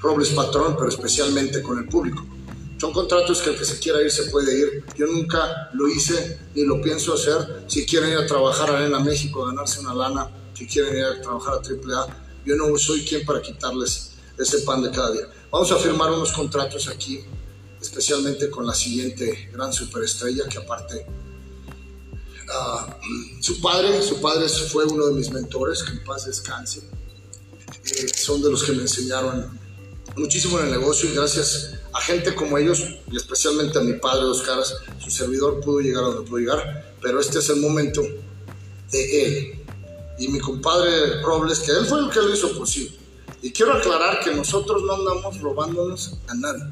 Robles Patrón, pero especialmente con el público. Son contratos que el que se quiera ir se puede ir. Yo nunca lo hice ni lo pienso hacer. Si quieren ir a trabajar a Arena México, a ganarse una lana, si quieren ir a trabajar a AAA, yo no soy quien para quitarles ese pan de cada día. Vamos a firmar unos contratos aquí, especialmente con la siguiente gran superestrella que aparte ah, su padre, su padre fue uno de mis mentores, que en paz descanse. Eh, son de los que me enseñaron muchísimo en el negocio y gracias a gente como ellos y especialmente a mi padre Dos Caras, su servidor pudo llegar a donde pudo llegar, pero este es el momento de él y mi compadre Robles, que él fue el que lo hizo posible. Y quiero aclarar que nosotros no andamos robándonos a nadie,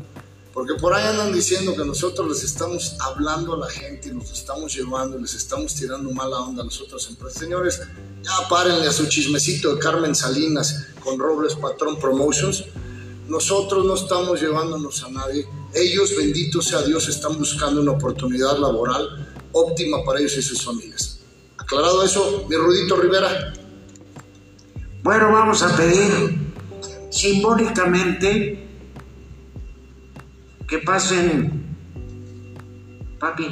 porque por ahí andan diciendo que nosotros les estamos hablando a la gente y nos estamos llevando, les estamos tirando mala onda a las otras empresas. Señores, ya párenle a su chismecito de Carmen Salinas con Robles Patrón Promotions. Nosotros no estamos llevándonos a nadie. Ellos, bendito sea Dios, están buscando una oportunidad laboral óptima para ellos y sus familias. Aclarado eso, mi Rudito Rivera. Bueno, vamos a pedir simbólicamente que pasen, papi,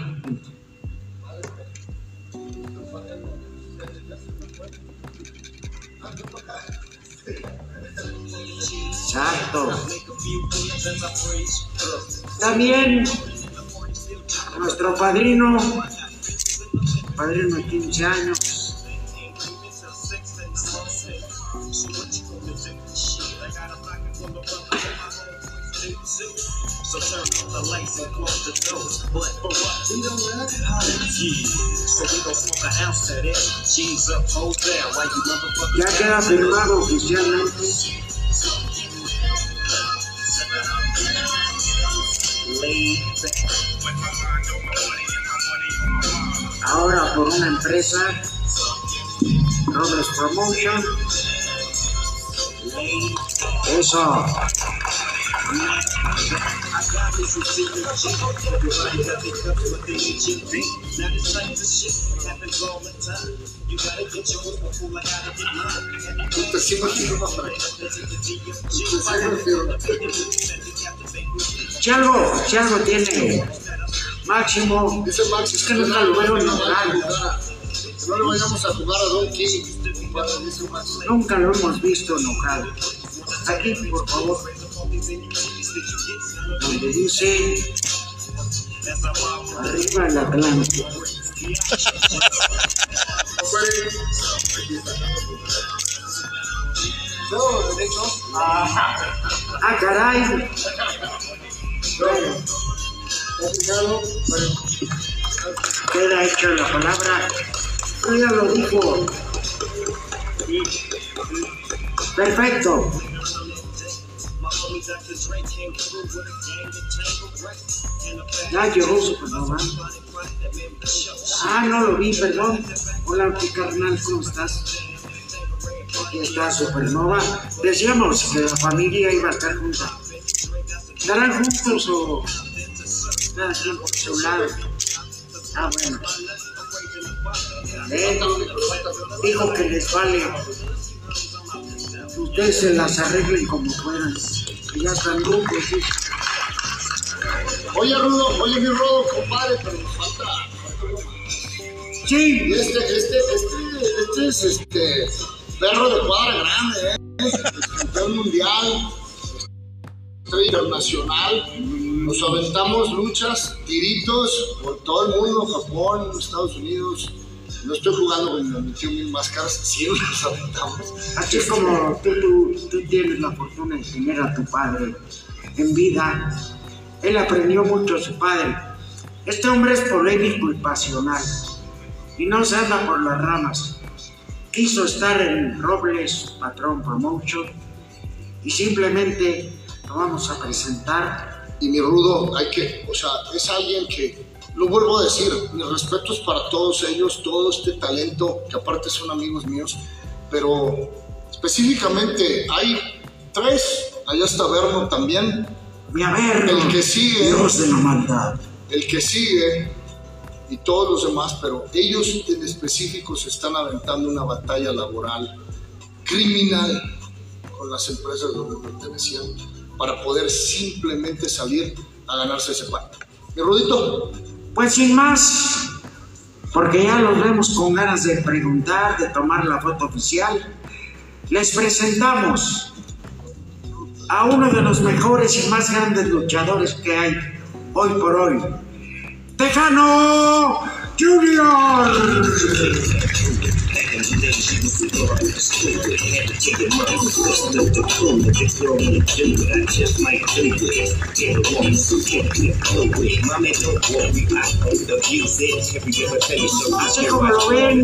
Exacto. También nuestro padrino, padrino de 15 años. Ya queda firmado oficialmente. Ahora por una empresa, Robles Promotion. Eso. Si algo, si algo tiene máximo, Dice Max, es que nunca lo enojar. Que no le vayamos a jugar a Don King. Nunca lo hemos visto enojado. Aquí, por favor. Donde dice arriba el Atlántico. Derecho. Ah, caray. Bueno, queda hecha la palabra. Ya lo dijo. Perfecto. Ya llegó Supernova. Ah, no lo vi, perdón. Hola, mi carnal, ¿cómo estás? Aquí está Supernova. Decíamos que la familia iba a estar junta. ¿Estarán juntos o cada quien por su lado? Ah, bueno. ¿Eh? Dijo que les vale. Ustedes se las arreglen como puedan. Que ya están juntos, ¿sí? Oye, Rudo, oye, mi Rudo, compadre, pero nos falta. Sí, este, este, este, este es este perro de cuadra grande, ¿eh? Campeón mundial, estrella internacional. Nos aventamos luchas, tiritos por todo el mundo, Japón, Estados Unidos. No estoy jugando con mis 21 mil máscaras, sí nos aventamos. así es como tú, tú, tú tienes la fortuna de tener a tu padre en vida. Él aprendió mucho de su padre. Este hombre es polémico y pasional y no se anda por las ramas. Quiso estar en Robles Patrón Promotion y simplemente lo vamos a presentar. y mi rudo, hay que, o sea, es alguien que, lo vuelvo a decir, mis respetos para todos ellos, todo este talento, que aparte son amigos míos, pero específicamente hay tres, allá está Verno también, Mi Averno, El que sigue. Dios de la maldad. el que sigue y todos los demás, pero ellos en específico se están aventando una batalla laboral criminal con las empresas donde pertenecían para poder simplemente salir a ganarse ese pan. Mi Rudito, Pues sin más, porque ya los vemos con ganas de preguntar, de tomar la foto oficial, les presentamos a uno de los mejores y más grandes luchadores que hay hoy por hoy, Tejano Junior. Así como lo ven,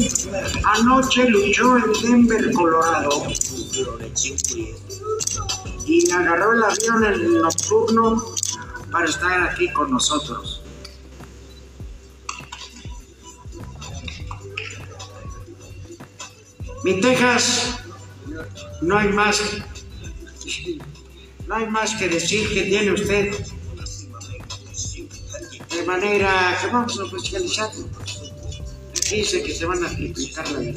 anoche luchó en Denver, Colorado. Y agarró el avión en nocturno para estar aquí con nosotros. Mi Texas, no hay más, no hay más que decir que tiene usted. De manera que vamos a oficializarlo. dice que se van a triplicar la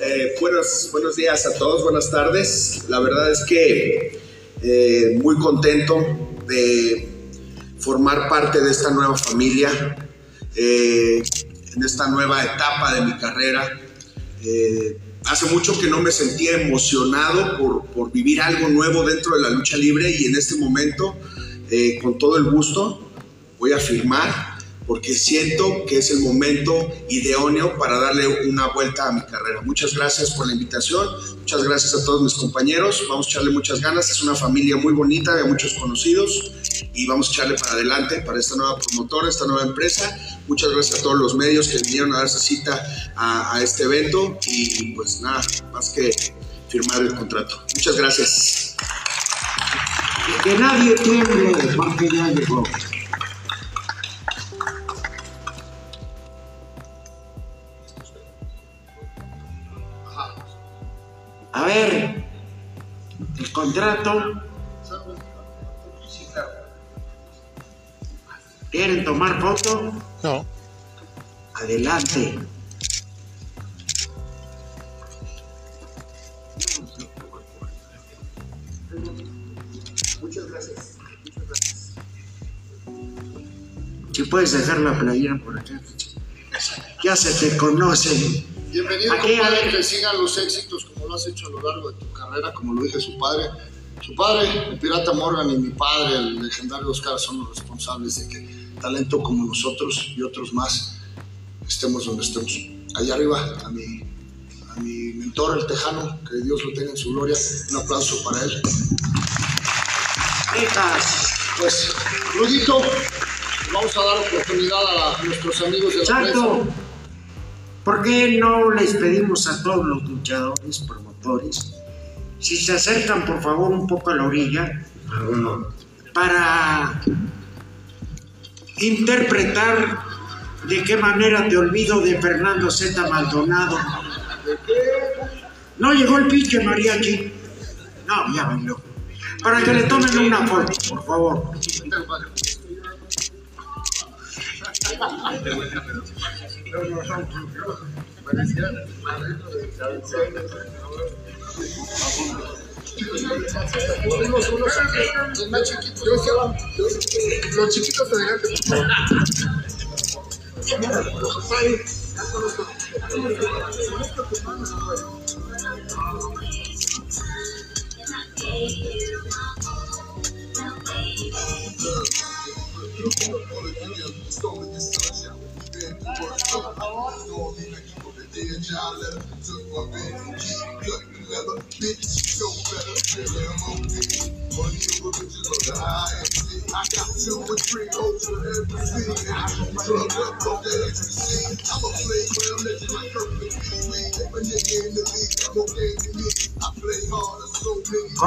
eh, buenos, buenos días a todos, buenas tardes. La verdad es que eh, muy contento de formar parte de esta nueva familia, eh, en esta nueva etapa de mi carrera. Eh, hace mucho que no me sentía emocionado por, por, vivir algo nuevo dentro de la lucha libre y en este momento, eh, con todo el gusto, voy a firmar porque siento que es el momento idóneo para darle una vuelta a mi carrera. Muchas gracias por la invitación, muchas gracias a todos mis compañeros, vamos a echarle muchas ganas, es una familia muy bonita, hay muchos conocidos y vamos a echarle para adelante para esta nueva promotora, esta nueva empresa. Muchas gracias a todos los medios que vinieron a darse cita a, este evento y pues nada, más que firmar el contrato. Muchas gracias. Que nadie tiemble porque ya llegó. Ver, el contrato. ¿Quieren tomar foto? No. Adelante. Muchas gracias. Muchas gracias. Si puedes dejar la playera por acá. Ya se te conoce. Bienvenido, Aquí, compadre, que sigan los éxitos lo has hecho a lo largo de tu carrera, como lo dije su padre. Su padre, el pirata Morgan, y mi padre, el legendario Oscar, son los responsables de que talento como nosotros y otros más estemos donde estemos. Allá arriba, a mi, a mi mentor, el Tejano, que Dios lo tenga en su gloria. Un aplauso para él. Pues, Rudito, vamos a dar oportunidad a nuestros amigos de la Chato, prensa. ¿Por qué no les pedimos a todos los luchadores, promotores, si se acercan por favor un poco a la orilla para interpretar de qué manera te olvido de Fernando Z. Maldonado? No llegó el pinche mariachi. No, ya bailó. Para que le tomen una foto, por favor. Los chiquitos. Los adelante, por favor.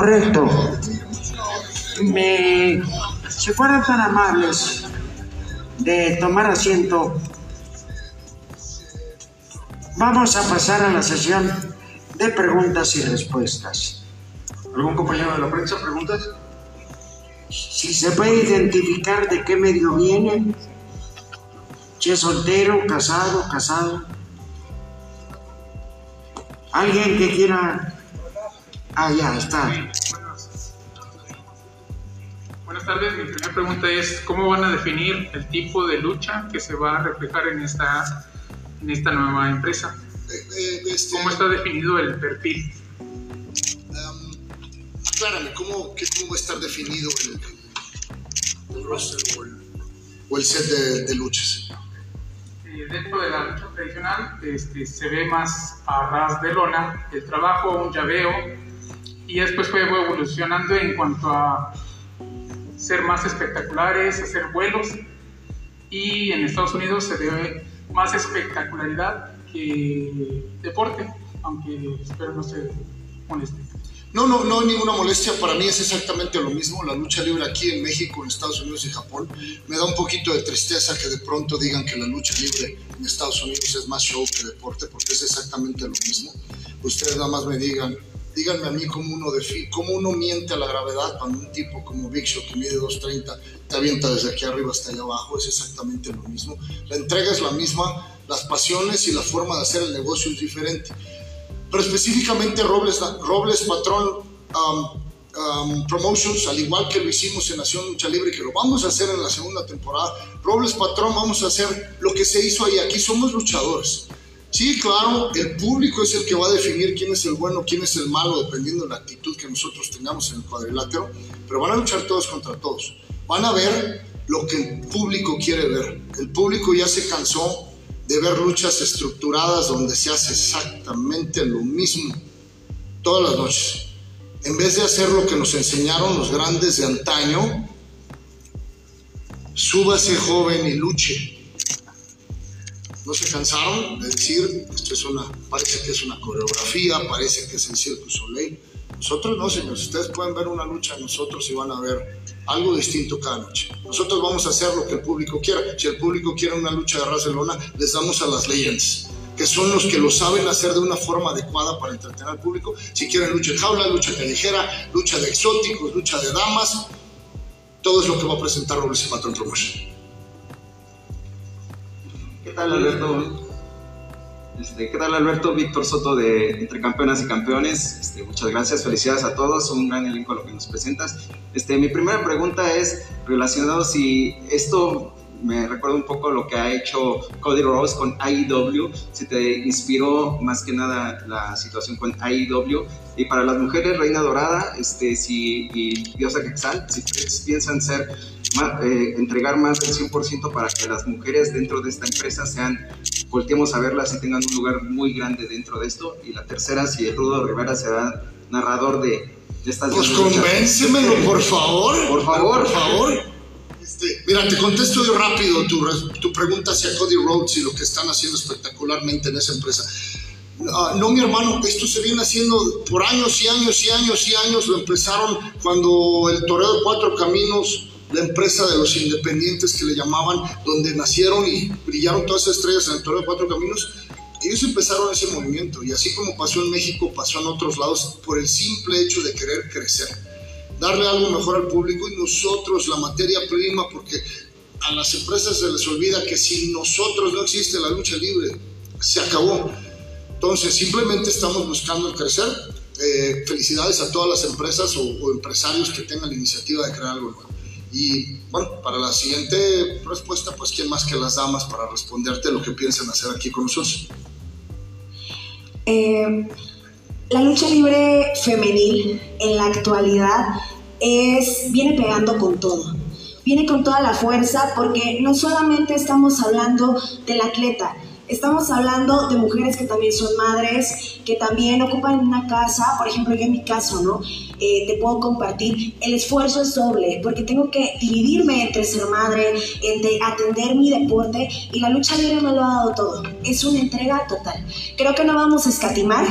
Correcto. Me, si fueran tan amables de tomar asiento, vamos a pasar a la sesión de preguntas y respuestas. ¿Algún compañero de la prensa preguntas? Si se puede identificar de qué medio viene, si es soltero, casado, casado. Alguien que quiera... Ah, ya está. Buenas tardes, mi primera pregunta es ¿cómo van a definir el tipo de lucha que se va a reflejar en esta, en esta nueva empresa? Eh, eh, este, ¿Cómo está definido el perfil? um, aclárame, ¿cómo, qué, ¿cómo va a estar definido el, el roster o el, o el set de, de luchas? Eh, dentro de la lucha tradicional este, se ve más a ras de lona, el trabajo, un llaveo, y después fue evolucionando en cuanto a ser más espectaculares, hacer vuelos, y en Estados Unidos se ve más espectacularidad que deporte, aunque espero no se moleste. No, no, no ninguna molestia. Para mí es exactamente lo mismo. La lucha libre aquí en México, en Estados Unidos y Japón. Me da un poquito de tristeza que de pronto digan que la lucha libre en Estados Unidos es más show que deporte, porque es exactamente lo mismo. Ustedes nada más me digan díganme a mí cómo uno, cómo uno miente a la gravedad cuando un tipo como Big Show que mide 230 te avienta desde aquí arriba hasta allá abajo, es exactamente lo mismo. La entrega es la misma, las pasiones y la forma de hacer el negocio es diferente. Pero específicamente Robles, Robles Patrón um, um, Promotions, al igual que lo hicimos en Nación Lucha Libre, que lo vamos a hacer en la segunda temporada, Robles Patrón vamos a hacer lo que se hizo ahí. Aquí somos luchadores. Sí, claro, el público es el que va a definir quién es el bueno, quién es el malo, dependiendo de la actitud que nosotros tengamos en el cuadrilátero, pero van a luchar todos contra todos. Van a ver lo que el público quiere ver. El público ya se cansó de ver luchas estructuradas donde se hace exactamente lo mismo todas las noches. En vez de hacer lo que nos enseñaron los grandes de antaño, súbase joven y luche no se cansaron de decir, esto es una, parece que es una coreografía, parece que es el Circo Soleil. Nosotros no, señores, ustedes pueden ver una lucha nosotros y van a ver algo distinto cada noche. Nosotros vamos a hacer lo que el público quiera. Si el público quiere una lucha de raza de lona, les damos a las Legends, que son los que lo saben hacer de una forma adecuada para entretener al público. Si quieren lucha de jaula, lucha callejera, lucha de exóticos, lucha de damas, todo es lo que va a presentar y Patrón Promotion. ¿Qué tal, Alberto? Este, ¿Qué tal, Alberto? Víctor Soto de Entre Campeonas y Campeones. Este, muchas gracias, felicidades a todos, un gran elenco lo que nos presentas. Este, mi primera pregunta es relacionado si esto me recuerda un poco lo que ha hecho Cody Rose con AEW, si te inspiró más que nada la situación con AEW. Y para las mujeres, Reina Dorada este, si, y Diosa Quexal, si piensan ser eh, entregar más del 100% para que las mujeres dentro de esta empresa sean, volteemos a verlas y tengan un lugar muy grande dentro de esto. Y la tercera, si el Rudo Rivera será narrador de, estas... Pues convéncemelo, por favor. Por favor. Por favor. Este, mira, te contesto yo rápido tu, tu pregunta hacia Cody Rhodes y lo que están haciendo espectacularmente en esa empresa. Ah, no, mi hermano, esto se viene haciendo por años y años y años y años. Lo empezaron cuando el Toreo de Cuatro Caminos la empresa de los independientes que le llamaban, donde nacieron y brillaron todas esas estrellas en el Toro de Cuatro Caminos, ellos empezaron ese movimiento y así como pasó en México, pasó en otros lados por el simple hecho de querer crecer, darle algo mejor al público y nosotros, la materia prima, porque a las empresas se les olvida que sin nosotros no existe la lucha libre, se acabó. Entonces simplemente estamos buscando crecer. Eh, felicidades a todas las empresas o, o empresarios que tengan la iniciativa de crear algo nuevo. Y bueno, para la siguiente respuesta, pues quién más que las damas para responderte lo que piensan hacer aquí con nosotros. Eh, la lucha libre femenil en la actualidad es, viene pegando con todo. Viene con toda la fuerza porque no solamente estamos hablando del atleta, Estamos hablando de mujeres que también son madres, que también ocupan una casa, por ejemplo, yo en mi caso, ¿no? Eh, te puedo compartir, el esfuerzo es doble, porque tengo que dividirme entre ser madre, entre atender mi deporte, y la lucha libre me lo ha dado todo. Es una entrega total. Creo que no vamos a escatimar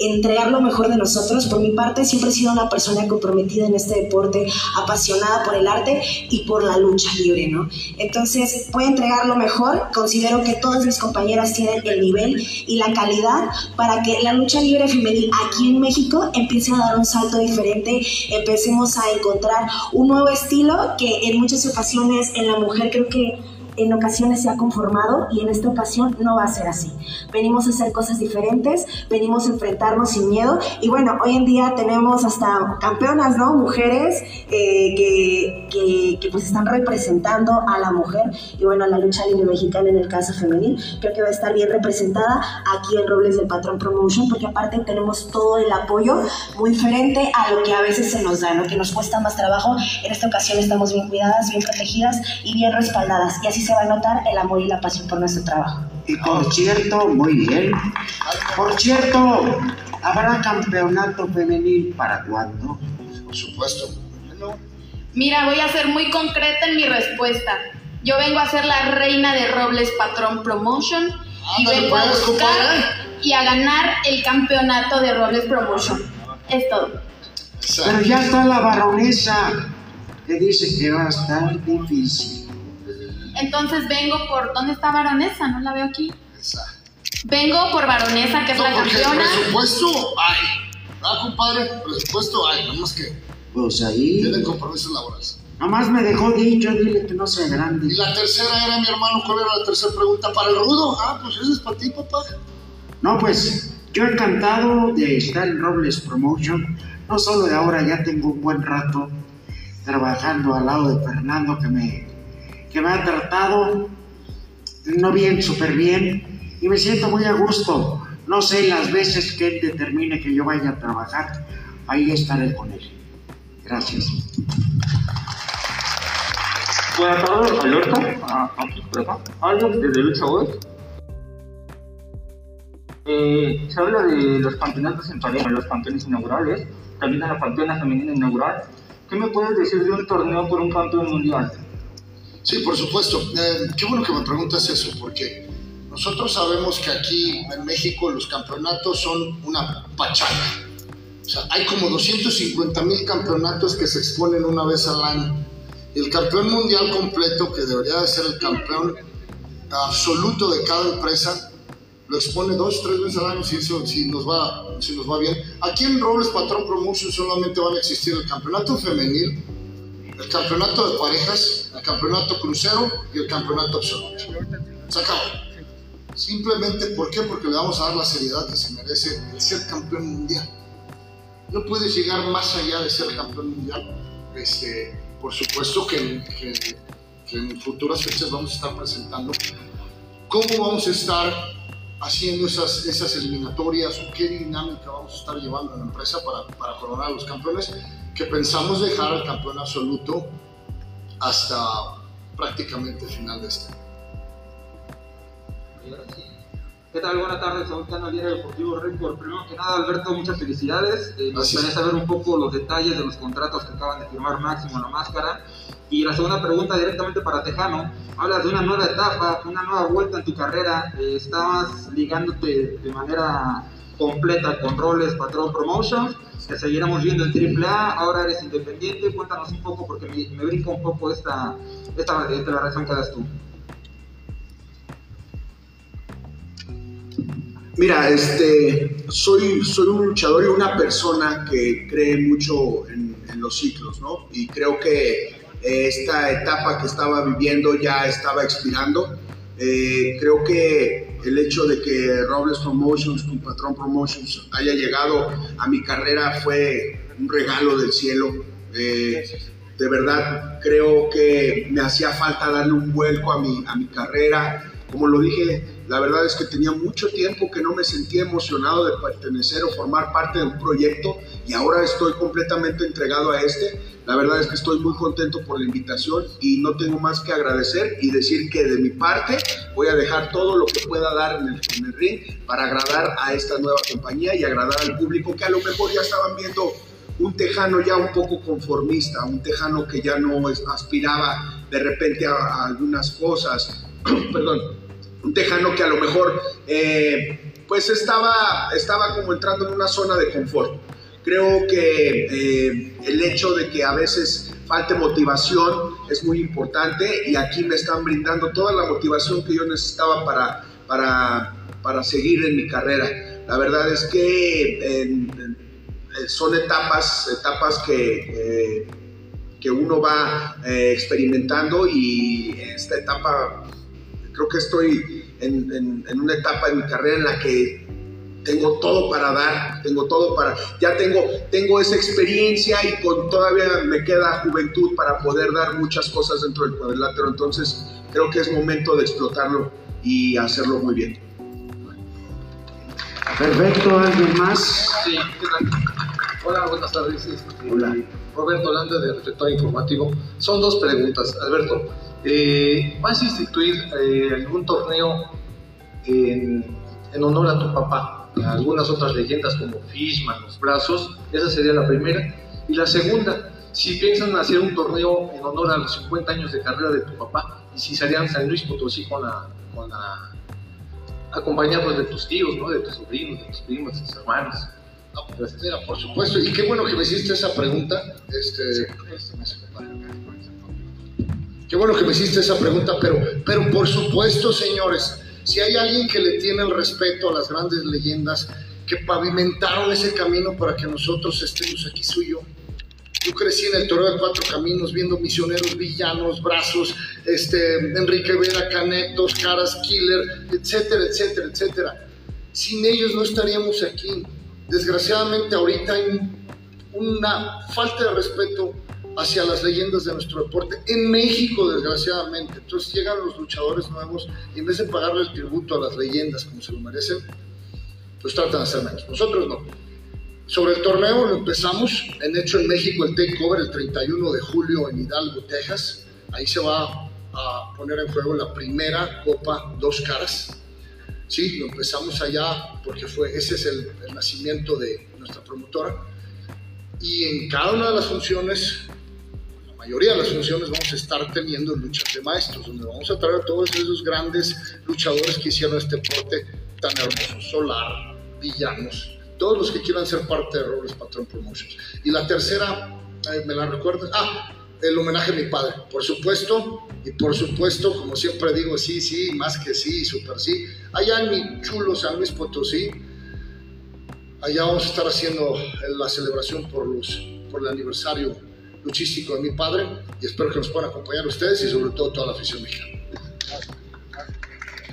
entregar lo mejor de nosotros. Por mi parte, siempre he sido una persona comprometida en este deporte, apasionada por el arte y por la lucha libre, ¿no? Entonces, voy a entregar lo mejor. Considero que todas mis compañeras tienen el nivel y la calidad para que la lucha libre femenil aquí en México empiece a dar un salto diferente, empecemos a encontrar un nuevo estilo que en muchas ocasiones en la mujer creo que en ocasiones se ha conformado y en esta ocasión no va a ser así. Venimos a hacer cosas diferentes, venimos a enfrentarnos sin miedo y bueno, hoy en día tenemos hasta campeonas, ¿no? Mujeres eh, que, que, que, pues están representando a la mujer y bueno, la lucha libre mexicana en el caso femenil creo que va a estar bien representada aquí en Robles del Patrón Promotion porque aparte tenemos todo el apoyo muy diferente a lo que a veces se nos da, ¿no? Que nos cuesta más trabajo. En esta ocasión estamos bien cuidadas, bien protegidas y bien respaldadas y así se va a notar el amor y la pasión por nuestro trabajo. Y por cierto, muy bien. Por cierto, ¿habrá campeonato femenil para cuándo? Por supuesto. Mira, voy a ser muy concreta en mi respuesta. Yo vengo a ser la reina de Robles Patrón Promotion y vengo a buscar y a ganar el campeonato de Robles Promotion. Es todo. Pero ya está la baronesa que dice que va a estar difícil. Entonces vengo por. ¿Dónde está Baronesa? No la veo aquí. Vengo por Baronesa, que es la campeona. presupuesto hay. Ah, compadre, presupuesto hay, nada más que Pues ahí. tienen compromisos laborales. Nomás me dejó dicho, dile que no sea grande. Y la tercera era, mi hermano, ¿cuál era la tercera pregunta? Para el rudo. Ah, pues esa es para ti, papá. No, pues yo encantado de estar en Robles Promotion. No solo de ahora, ya tengo un buen rato trabajando al lado de Fernando que me, que me ha tratado no bien, súper bien. Y me siento muy a gusto. No sé las veces que él determine que yo vaya a trabajar, ahí estaré con él. Gracias. Buenas tardes, Alberto. Alex, desde Lucha Web. Eh, se habla de los campeonatos en pareja, los campeones inaugurales, también de la campeona femenina inaugural. ¿Qué me puedes decir de un torneo por un campeón mundial? Sí, por supuesto. Eh, qué bueno que me preguntas eso, porque nosotros sabemos que aquí en México los campeonatos son una pachanga. O sea, hay como 250 mil campeonatos que se exponen una vez al año. Y el campeón mundial completo, que debería de ser el campeón absoluto de cada empresa, lo expone dos, tres veces al año si, eso, si, nos va, si nos va bien. Aquí en Robles Patrón Promotion solamente van a existir el campeonato femenil, el campeonato de parejas, el campeonato crucero y el campeonato absoluto. Se acabó. Simplemente, ¿por qué? Porque le vamos a dar la seriedad que se merece el ser campeón mundial. No puedes llegar más allá de ser campeón mundial. Este, por supuesto que, que, que en futuras fechas vamos a estar presentando cómo vamos a estar haciendo esas, esas eliminatorias o qué dinámica vamos a estar llevando en la empresa para, para coronar a los campeones, que pensamos dejar al campeón absoluto hasta prácticamente el final de este año. ¿Qué tal? Buenas tardes, soy Cano Liera Deportivo Récord. Primero que nada, Alberto, muchas felicidades. Eh, me gustaría saber un poco los detalles de los contratos que acaban de firmar Máximo en la máscara. Y la segunda pregunta directamente para Tejano. Hablas de una nueva etapa, una nueva vuelta en tu carrera. Eh, estabas ligándote de manera completa con roles Patrón Promotions. Te seguiremos viendo en AAA. Ahora eres independiente. Cuéntanos un poco porque me, me brinca un poco esta, esta, esta la razón que das tú. Mira, este, soy, soy un luchador y una persona que cree mucho en, en los ciclos, ¿no? Y creo que esta etapa que estaba viviendo ya estaba expirando. Eh, creo que el hecho de que Robles Promotions, con Patrón Promotions, haya llegado a mi carrera fue un regalo del cielo. Eh, de verdad, creo que me hacía falta darle un vuelco a mi, a mi carrera. Como lo dije, la verdad es que tenía mucho tiempo que no me sentía emocionado de pertenecer o formar parte de un proyecto y ahora estoy completamente entregado a este. La verdad es que estoy muy contento por la invitación y no tengo más que agradecer y decir que de mi parte voy a dejar todo lo que pueda dar en el, en ring para agradar a esta nueva compañía y agradar al público que a lo mejor ya estaban viendo un tejano ya un poco conformista, un tejano que ya no aspiraba de repente a, a algunas cosas, perdón, un tejano que a lo mejor eh, pues estaba, estaba como entrando en una zona de confort. Creo que eh, el hecho de que a veces falte motivación es muy importante y aquí me están brindando toda la motivación que yo necesitaba para, para, para seguir en mi carrera. La verdad es que en, son etapas, etapas que, eh, que uno va experimentando y esta etapa creo que estoy en, en, en, una etapa de mi carrera en la que tengo todo para dar, tengo todo para, ya tengo, tengo esa experiencia y con todavía me queda juventud para poder dar muchas cosas dentro del cuadrilátero, entonces creo que es momento de explotarlo y hacerlo muy bien. Perfecto, ¿alguien más? Sí, Hola, buenas tardes. Hola. Roberto Landa de Reflector Informativo. Son dos preguntas, Alberto. Eh, ¿Vas a instituir eh, algún torneo en, en, honor a tu papá? A algunas otras leyendas como Fishman, Los Brazos. Esa sería la primera. Y la segunda, si piensan hacer un torneo en honor a los 50 años de carrera de tu papá, y si serían San Luis Potosí con la, con la acompañados de tus tíos, ¿no? de tus sobrinos, de tus primos, de tus hermanos. No, pues, mira, por supuesto, y qué bueno que me hiciste esa pregunta. Este, qué bueno que me hiciste esa pregunta, pero, pero por supuesto, señores, si hay alguien que le tiene el respeto a las grandes leyendas, que pavimentaron ese camino para que nosotros estemos aquí, soy yo. Yo crecí en el Toro de Cuatro Caminos viendo misioneros villanos, brazos, este, Enrique Vera, Canetos, Caras Killer, etcétera, etcétera, etcétera. Sin ellos no estaríamos aquí. Desgraciadamente ahorita hay una falta de respeto hacia las leyendas de nuestro deporte en México, desgraciadamente. Entonces llegan los luchadores nuevos y en vez de pagarle el tributo a las leyendas como se lo merecen, pues tratan de hacer menos. Nosotros no. Sobre el torneo lo empezamos, en hecho en México el takeover el 31 de julio en Hidalgo, Texas. Ahí se va a poner en juego la primera Copa Dos Caras. Sí, lo empezamos allá porque fue, ese es el, el nacimiento de nuestra promotora. Y en cada una de las funciones mayoría de las funciones vamos a estar teniendo luchas de maestros, donde vamos a traer a todos esos grandes luchadores que hicieron este deporte tan hermoso, Solar, Villanos, todos los que quieran ser parte de Robles Patrón Promotions. Y la tercera, ¿me la recuerdas? Ah, el homenaje a mi padre, por supuesto, y por supuesto, como siempre digo, sí, sí, más que sí, súper sí. Allá en mi chulo San Luis Potosí, allá vamos a estar haciendo la celebración por, los, por el aniversario luchístico de mi padre, y espero que nos puedan acompañar ustedes y sobre todo toda la afición mexicana.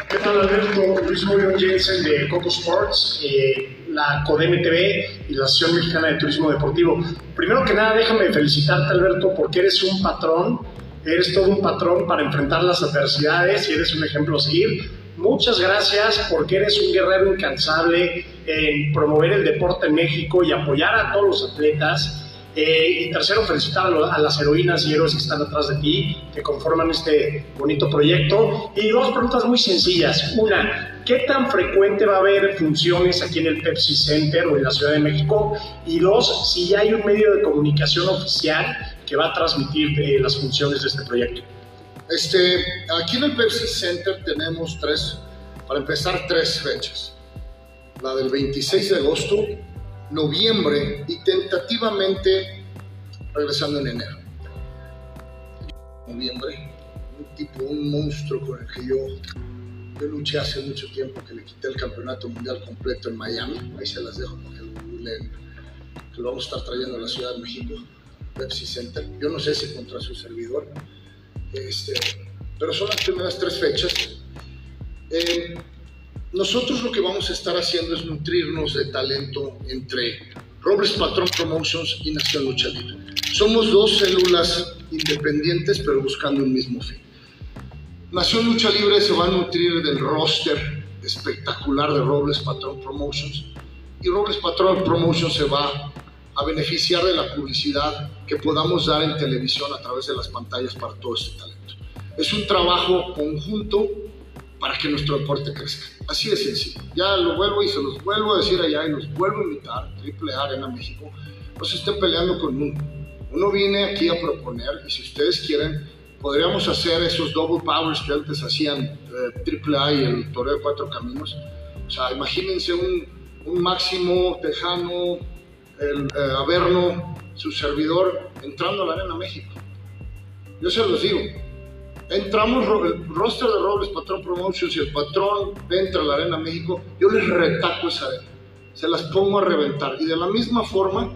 ¿Qué tal Alberto? Luis Morión Jensen de Coco Sports, eh, la CODEM TV y la Asociación Mexicana de Turismo Deportivo. Primero que nada, déjame felicitarte Alberto porque eres un patrón, eres todo un patrón para enfrentar las adversidades y eres un ejemplo a seguir. Muchas gracias porque eres un guerrero incansable en promover el deporte en México y apoyar a todos los atletas eh, y tercero, felicitar a, las heroínas y héroes que están atrás de ti, que conforman este bonito proyecto. Y dos preguntas muy sencillas. Una, ¿qué tan frecuente va a haber funciones aquí en el Pepsi Center o en la Ciudad de México? Y dos, si ya hay un medio de comunicación oficial que va a transmitir eh, las funciones de este proyecto. Este, aquí en el Pepsi Center tenemos tres, para empezar, tres fechas. La del 26 de agosto, noviembre y tentativamente regresando en enero. Noviembre, un tipo, un monstruo con el que yo, yo luché hace mucho tiempo, que le quité el campeonato mundial completo en Miami. Ahí se las dejo porque que lo vamos a estar trayendo a la Ciudad de México, Pepsi Center. Yo no sé si contra su servidor, este, pero son las primeras tres fechas. Eh, nosotros lo que vamos a estar haciendo es nutrirnos de talento entre Robles Patrón Promotions y Nación Lucha Libre. Somos dos células independientes pero buscando un mismo fin. Nación Lucha Libre se va a nutrir del roster espectacular de Robles Patrón Promotions y Robles Patrón Promotions se va a beneficiar de la publicidad que podamos dar en televisión a través de las pantallas para todo este talento. Es un trabajo conjunto para que nuestro deporte crezca. Así de sencillo. Ya lo vuelvo y se los vuelvo a decir allá y los vuelvo a invitar, Triple A Arena México, no se estén peleando con uno. Uno viene aquí a proponer y si ustedes quieren, podríamos hacer esos double powers que antes hacían eh, Triple A y el Toreo de Cuatro Caminos. O sea, imagínense un, un Máximo Tejano, el eh, Averno, su servidor, entrando a la Arena México. Yo se los digo, entramos el roster de Robles, Patrón Promotions y el patrón entra a la Arena México, yo les retaco esa arena, se las pongo a reventar. Y de la misma forma,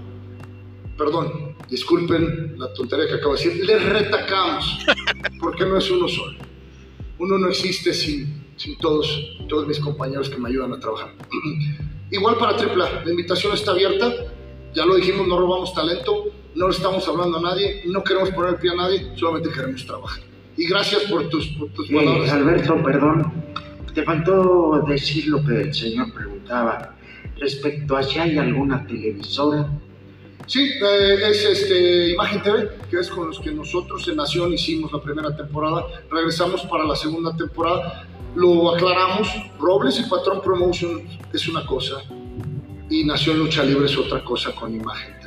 perdón, disculpen la tontería que acabo de decir, les retacamos, porque no es uno solo. Uno no existe sin, sin todos, todos mis compañeros que me ayudan a trabajar. Igual para AAA, la invitación está abierta, ya lo dijimos, no robamos talento, no le estamos hablando a nadie, no queremos poner el pie a nadie, solamente queremos trabajar y gracias por tus, por tus palabras. Alberto, perdón, te faltó decir lo que el señor preguntaba respecto a si hay alguna televisora. Sí, eh, es este, Imagen TV, que es con los que nosotros en Nación hicimos la primera temporada, regresamos para la segunda temporada, lo aclaramos, Robles y Patrón Promotion es una cosa y Nación Lucha Libre es otra cosa con Imagen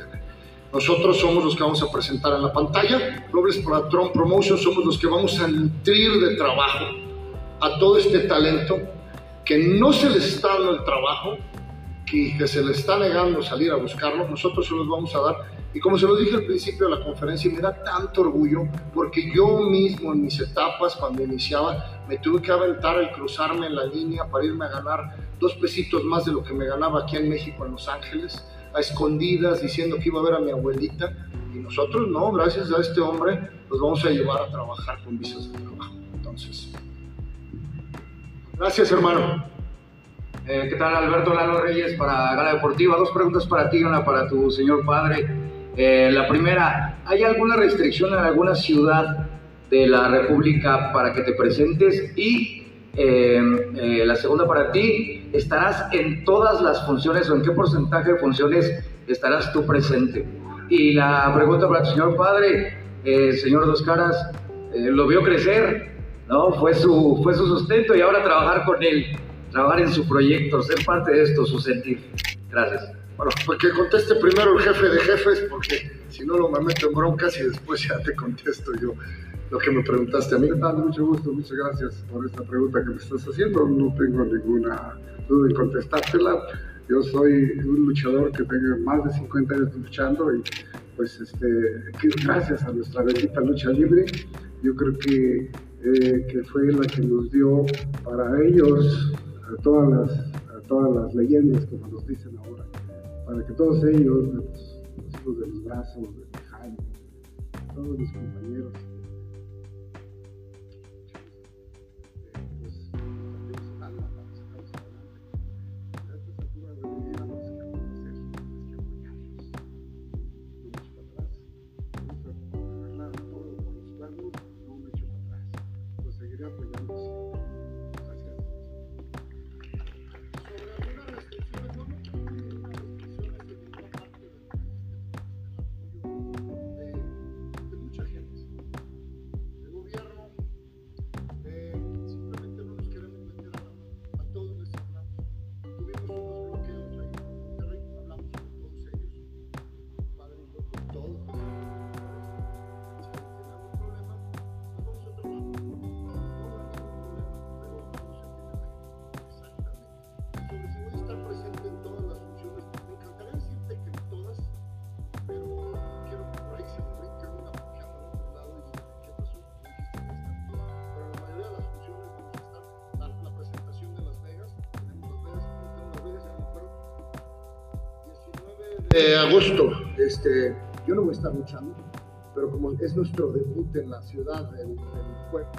nosotros somos los que vamos a presentar en la pantalla. Robles Patrón Promotion somos los que vamos a nutrir de trabajo a todo este talento que no se les está dando el trabajo, que, que se les está negando salir a buscarlo. Nosotros se los vamos a dar. Y como se lo dije al principio de la conferencia, me da tanto orgullo porque yo mismo en mis etapas, cuando iniciaba, me tuve que aventar el cruzarme en la línea para irme a ganar dos pesitos más de lo que me ganaba aquí en México, en Los Ángeles, a escondidas, diciendo que iba a ver a mi abuelita. Y nosotros no, gracias a este hombre, los vamos a llevar a trabajar con visas de trabajo. Entonces, gracias hermano. Eh, ¿Qué tal Alberto Lalo Reyes para Gala Deportiva? Dos preguntas para ti, una para tu señor padre. Eh, la primera, ¿hay alguna restricción en alguna ciudad de la República para que te presentes? Y eh, la segunda para ti, ¿estarás en todas las funciones o en qué porcentaje de funciones estarás tú presente? Y la pregunta para tu señor padre, señor Dos Caras, lo vio crecer, ¿no? Fue su, fue su sustento y ahora trabajar con él trabajar en su proyecto, ser parte de esto, su sentir. Gracias. Bueno, porque conteste primero el jefe de jefes, porque si no lo me meto en broncas y después ya te contesto yo lo que me preguntaste a mí. Ah, mucho gusto, muchas gracias por esta pregunta que me estás haciendo. No tengo ninguna duda en contestártela. Yo soy un luchador que tengo más de 50 años luchando y pues este, gracias a nuestra bendita lucha libre, yo creo que, eh, que fue la que nos dio para ellos a todas las, a todas las leyendas, como nos dicen ahora, para que todos ellos, los, hijos de los brazos, de Jaime, todos mis compañeros, estar luchando, pero como es nuestro debut en la ciudad del, del juego,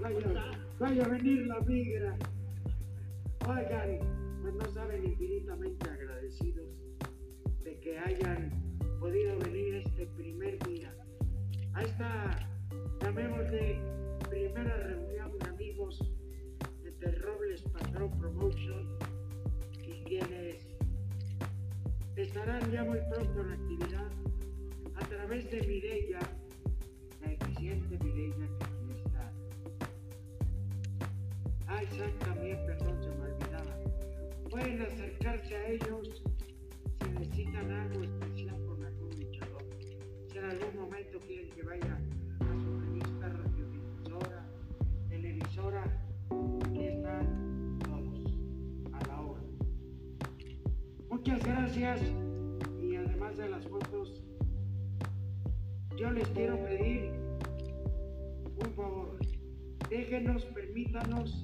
Vaya, vaya a venir la migra. Oigan, pues no saben infinitamente agradecidos hermanos.